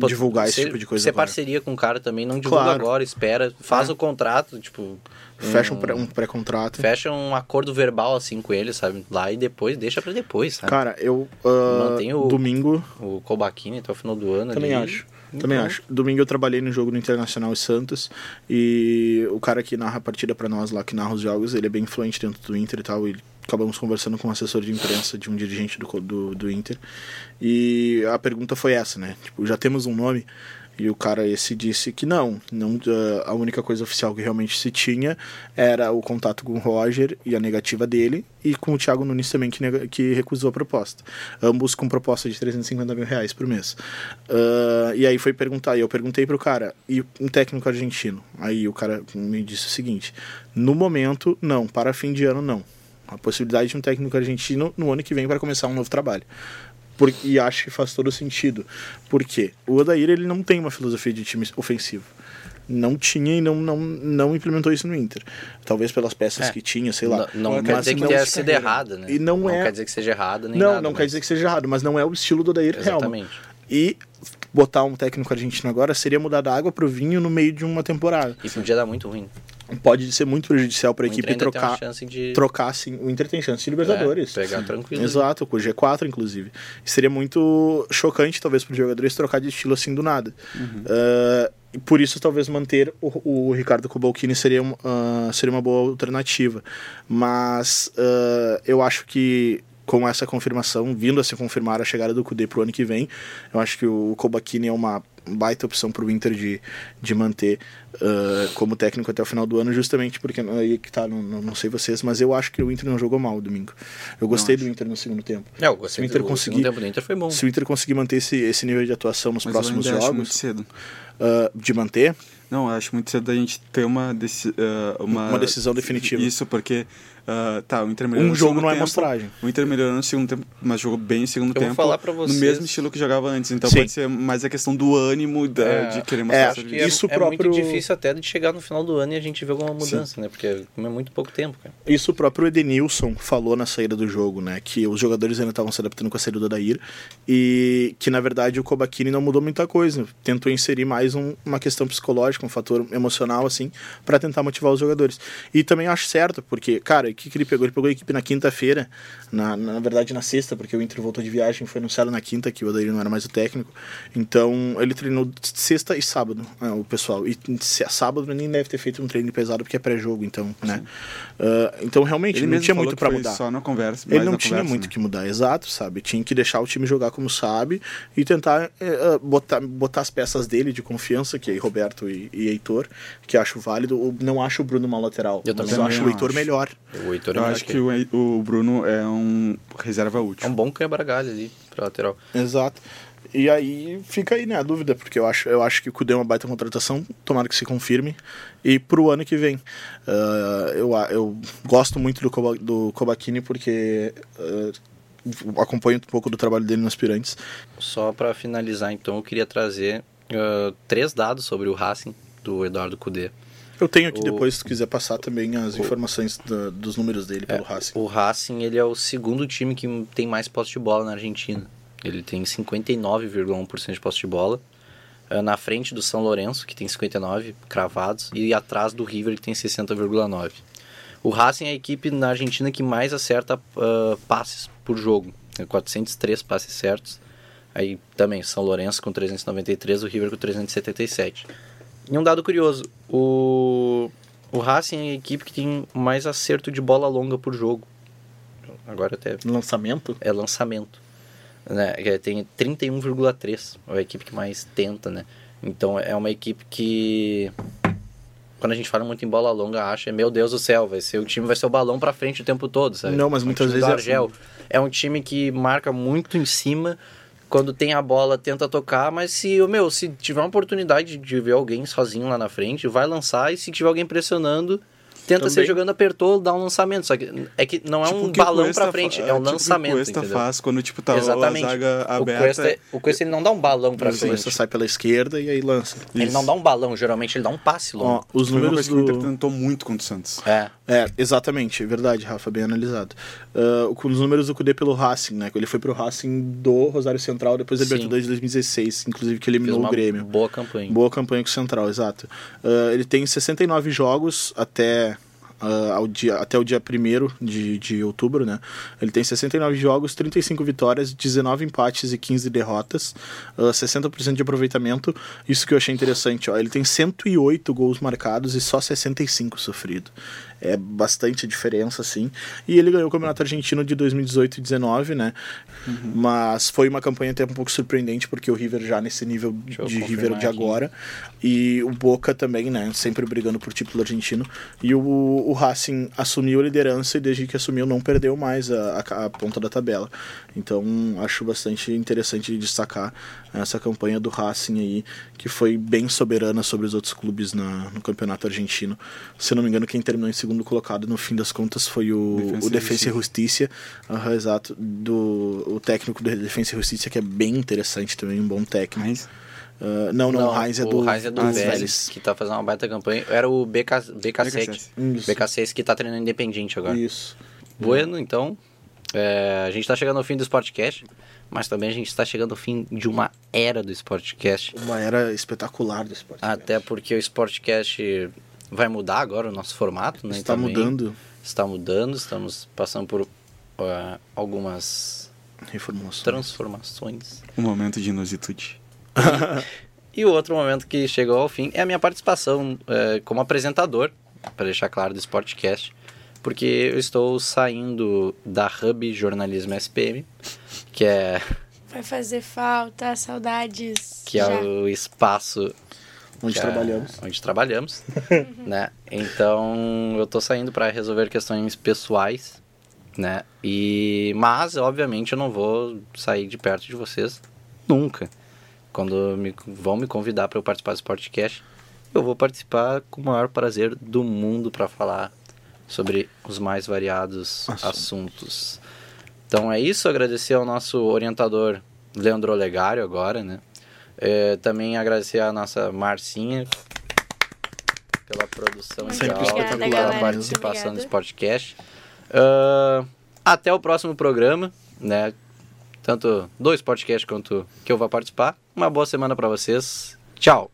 Pô, Divulgar esse ser- tipo de coisa Ser agora. parceria com o cara também, não divulga Claro. agora, espera, faz É. o contrato, tipo. Fecha um pré- um pré-contrato. Fecha um acordo verbal assim com ele, sabe? Lá e depois deixa pra depois, sabe? Cara, eu. Mantém o- Domingo. O Kobachini até o final do ano Também ali. acho. Também Então, acho. Domingo eu trabalhei no jogo do Internacional e Santos. E o cara que narra a partida pra nós lá, que narra os jogos, ele é bem influente dentro do Inter e tal. E acabamos conversando com um assessor de imprensa de um dirigente do, do, do Inter. E a pergunta foi essa, né? Tipo, já temos um nome. E o cara esse disse que não, não uh, a única coisa oficial que realmente se tinha era o contato com o Roger e a negativa dele, e com o Thiago Nunes também, que, que recusou a proposta. Ambos com proposta de 350 mil reais por mês. Uh, e aí foi perguntar, e eu perguntei pro cara, e um técnico argentino? Aí o cara me disse o seguinte: no momento, não, para fim de ano, não. A possibilidade de um técnico argentino no ano que vem para começar um novo trabalho. Por, e acho que faz todo sentido. Por quê? O Odair ele não tem uma filosofia de time ofensivo. Não tinha e não, não, não implementou isso no Inter. Talvez pelas peças É. que tinha, sei lá. Não, não Mas quer dizer que não tenha sido errada, né? E não é- quer dizer que seja errado nem não, nada. não mas- quer dizer que seja errado, mas não é o estilo do Odair Helman. Exatamente. E botar um técnico argentino agora seria mudar da água pro vinho no meio de uma temporada. E podia dar muito ruim. Pode ser muito prejudicial para a O equipe trocar, de trocar assim. O Inter tem chance de Libertadores. É, pegar tranquilo. Exato, com o G4, inclusive. Seria muito chocante, talvez, para os jogadores trocar de estilo assim do nada. Uh, e por isso, talvez, manter o, o Ricardo Cobalcini seria, uh, seria uma boa alternativa. Mas uh, eu acho que com essa confirmação, vindo a se confirmar a chegada do Kudê pro ano que vem, eu acho que o Cobalcini é uma baita opção para o Inter de, de manter uh, como técnico até o final do ano, justamente porque aí que tá, não, não, não sei vocês, mas eu acho que o Inter não jogou mal domingo. Eu gostei do Inter no segundo tempo. É, eu gostei Se o Inter do conseguir- segundo tempo do Inter foi bom. Se o Inter conseguir manter esse, esse nível de atuação nos Mas próximos eu ainda acho muito jogos, cedo. uh, de manter, Não, eu acho muito cedo da gente ter uma, deci ah, uma... Uma decisão definitiva. Isso, porque... ah, tá, o Inter melhorou um no jogo segundo não é tempo, mostragem. O Inter melhorou no segundo tempo, mas jogou bem no segundo Eu vou tempo. falar pra vocês- No mesmo estilo que jogava antes. Então Sim. pode ser mais a questão do ânimo, da, É, de querer mostrar é, acho que serviço. Isso é próprio- muito difícil até de chegar no final do ano e a gente ver alguma mudança, né? Porque é muito pouco tempo, cara. Isso o próprio Edenilson falou na saída do jogo, né? Que os jogadores ainda estavam se adaptando com a saída do Odair e que, na verdade, o Kobachini não mudou muita coisa. Tentou inserir mais um- uma questão psicológica, um fator emocional, assim, para tentar motivar os jogadores. E também acho certo, porque, cara, o que, que ele pegou? Ele pegou a equipe na quinta-feira, na, na verdade na sexta, porque o Inter voltou de viagem, foi anunciado na quinta, que o Odair não era mais o técnico. Então, ele treinou sexta e sábado, né, o pessoal. E sábado nem deve ter feito um treino pesado, porque é pré-jogo, então, né? Ah, então, realmente, Ele não mesmo tinha falou muito para mudar. só na conversa. Ele não tinha conversa, muito né? que mudar, exato, sabe? Tinha que deixar o time jogar como sabe e tentar eh, botar, botar as peças dele de confiança, que é Roberto e, e Heitor, que acho válido. Eu Não acho o Bruno mal lateral, Eu mas também eu acho o Heitor acho. melhor. O Heitor é Eu acho que que o, o Bruno é um reserva É útil. um bom quebra-galho ali pra lateral. Exato. E aí fica aí, né, a dúvida, porque eu acho, eu acho que o Cudê é uma baita contratação, tomara que se confirme. E pro ano que vem. Ah, eu, eu gosto muito do, Koba, do Kobachini porque ah, acompanho um pouco do trabalho dele no Aspirantes. Só pra finalizar, então, eu queria trazer ah, três dados sobre o Racing do Eduardo Cudê. Eu tenho aqui O- depois, se quiser passar também as informações da- dos números dele pelo Racing. O Racing, ele é o segundo time que tem mais posse de bola na Argentina. Ele tem 59,1% de posse de bola. Ah, Na frente do São Lourenço, que tem 59 cravados, e atrás do River, que tem 60,9. O Racing é a equipe na Argentina que mais acerta ah, passes por jogo. Tem 403 passes certos. Aí também São Lourenço com 393, o River com 377. E um dado curioso, o, o Racing é a equipe que tem mais acerto de bola longa por jogo. Agora até Lançamento? é lançamento. Né? Que Tem 31,3. É a equipe que mais tenta, né? Então é uma equipe que. Quando a gente fala muito em bola longa, acha, meu Deus do céu, vai ser o time vai ser o balão pra frente o tempo todo, sabe? Não, mas É um muitas time vezes é Argel. É um time que marca muito em cima. Quando tem a bola, tenta tocar, mas se, meu, se tiver uma oportunidade de ver alguém sozinho lá na frente, vai lançar e se tiver alguém pressionando, tenta Também. ser jogando, apertou, dá um lançamento. Só que é que não é Tipo um o o balão Cuesta pra frente, fa- é um tipo o que lançamento. O Cuesta entendeu? faz quando tipo, tá Exatamente. a zaga o aberta. Cuesta, o Cuesta ele não dá um balão pra O frente. Cuesta sai pela esquerda e aí lança. Ele Isso. não dá um balão, geralmente ele dá um passe Ó, longo. os Foi uma números coisa que o Inter do... tentou muito contra o Santos. É. É, exatamente, verdade, Rafa, bem analisado. Uh, com os números do Cudê pelo Racing, né? Ele foi pro Racing do Rosário Central depois da. Libertadores de 2016, inclusive que eliminou o Grêmio. boa campanha. Boa campanha com o Central, exato. Uh, ele tem 69 jogos até, uh, ao dia, até o dia 1 de, de outubro, né? Ele tem 69 jogos, 35 vitórias, 19 empates e 15 derrotas, uh, 60% de aproveitamento. Isso que eu achei interessante, ó. Ele tem 108 gols marcados e só 65 sofrido. É bastante diferença, assim. E ele ganhou o Campeonato Argentino de 2018 e 2019, né? Uhum. Mas foi uma campanha até um pouco surpreendente, porque o River já nesse nível de River de agora. E o Boca também, né? Sempre brigando por título argentino. E o, o Racing assumiu a liderança e desde que assumiu não perdeu mais a, a, a ponta da tabela. Então acho bastante interessante destacar essa campanha do Racing aí, que foi bem soberana sobre os outros clubes na, no campeonato argentino. Se não me engano, quem terminou em segundo colocado no fim das contas foi o Defensa, o Defensa e Justiça, uhum, exato, do o técnico do Defensa e Justiça, que é bem interessante também, um bom técnico. Mas... Uh, não, não, não, o Heinz é do, o Heinz é do Vélez, que tá fazendo uma baita campanha. Era o BK, BK6, BK6 que tá treinando independente agora. Isso. Bueno, então, é, a gente tá chegando ao fim do Sportcast mas também a gente está chegando ao fim de uma era do Sportcast. Uma era espetacular do Sportcast. Até porque o Sportcast vai mudar agora o nosso formato, né? Está mudando. Está mudando, estamos passando por uh, algumas reformulações. transformações. Um momento de inusitude. E o outro momento que chegou ao fim é a minha participação uh, como apresentador, para deixar claro, do Sportcast porque eu estou saindo da Hub Jornalismo SPM, que é. Vai fazer falta, saudades. Que é já. é o espaço. Onde trabalhamos. É onde trabalhamos, né? Então, eu estou saindo para resolver questões pessoais, né? E mas obviamente eu não vou sair de perto de vocês nunca. Quando me, vão me convidar para eu participar do podcast, eu vou participar com o maior prazer do mundo para falar sobre os mais variados assuntos. assuntos. Então é isso, agradecer ao nosso orientador Leandro Olegário agora, né? É, também agradecer a nossa Marcinha pela produção Muito áudio, pela participação no podcast. Uh, até o próximo programa, né? Tanto do podcast quanto que eu vou participar. Uma boa semana para vocês. Tchau!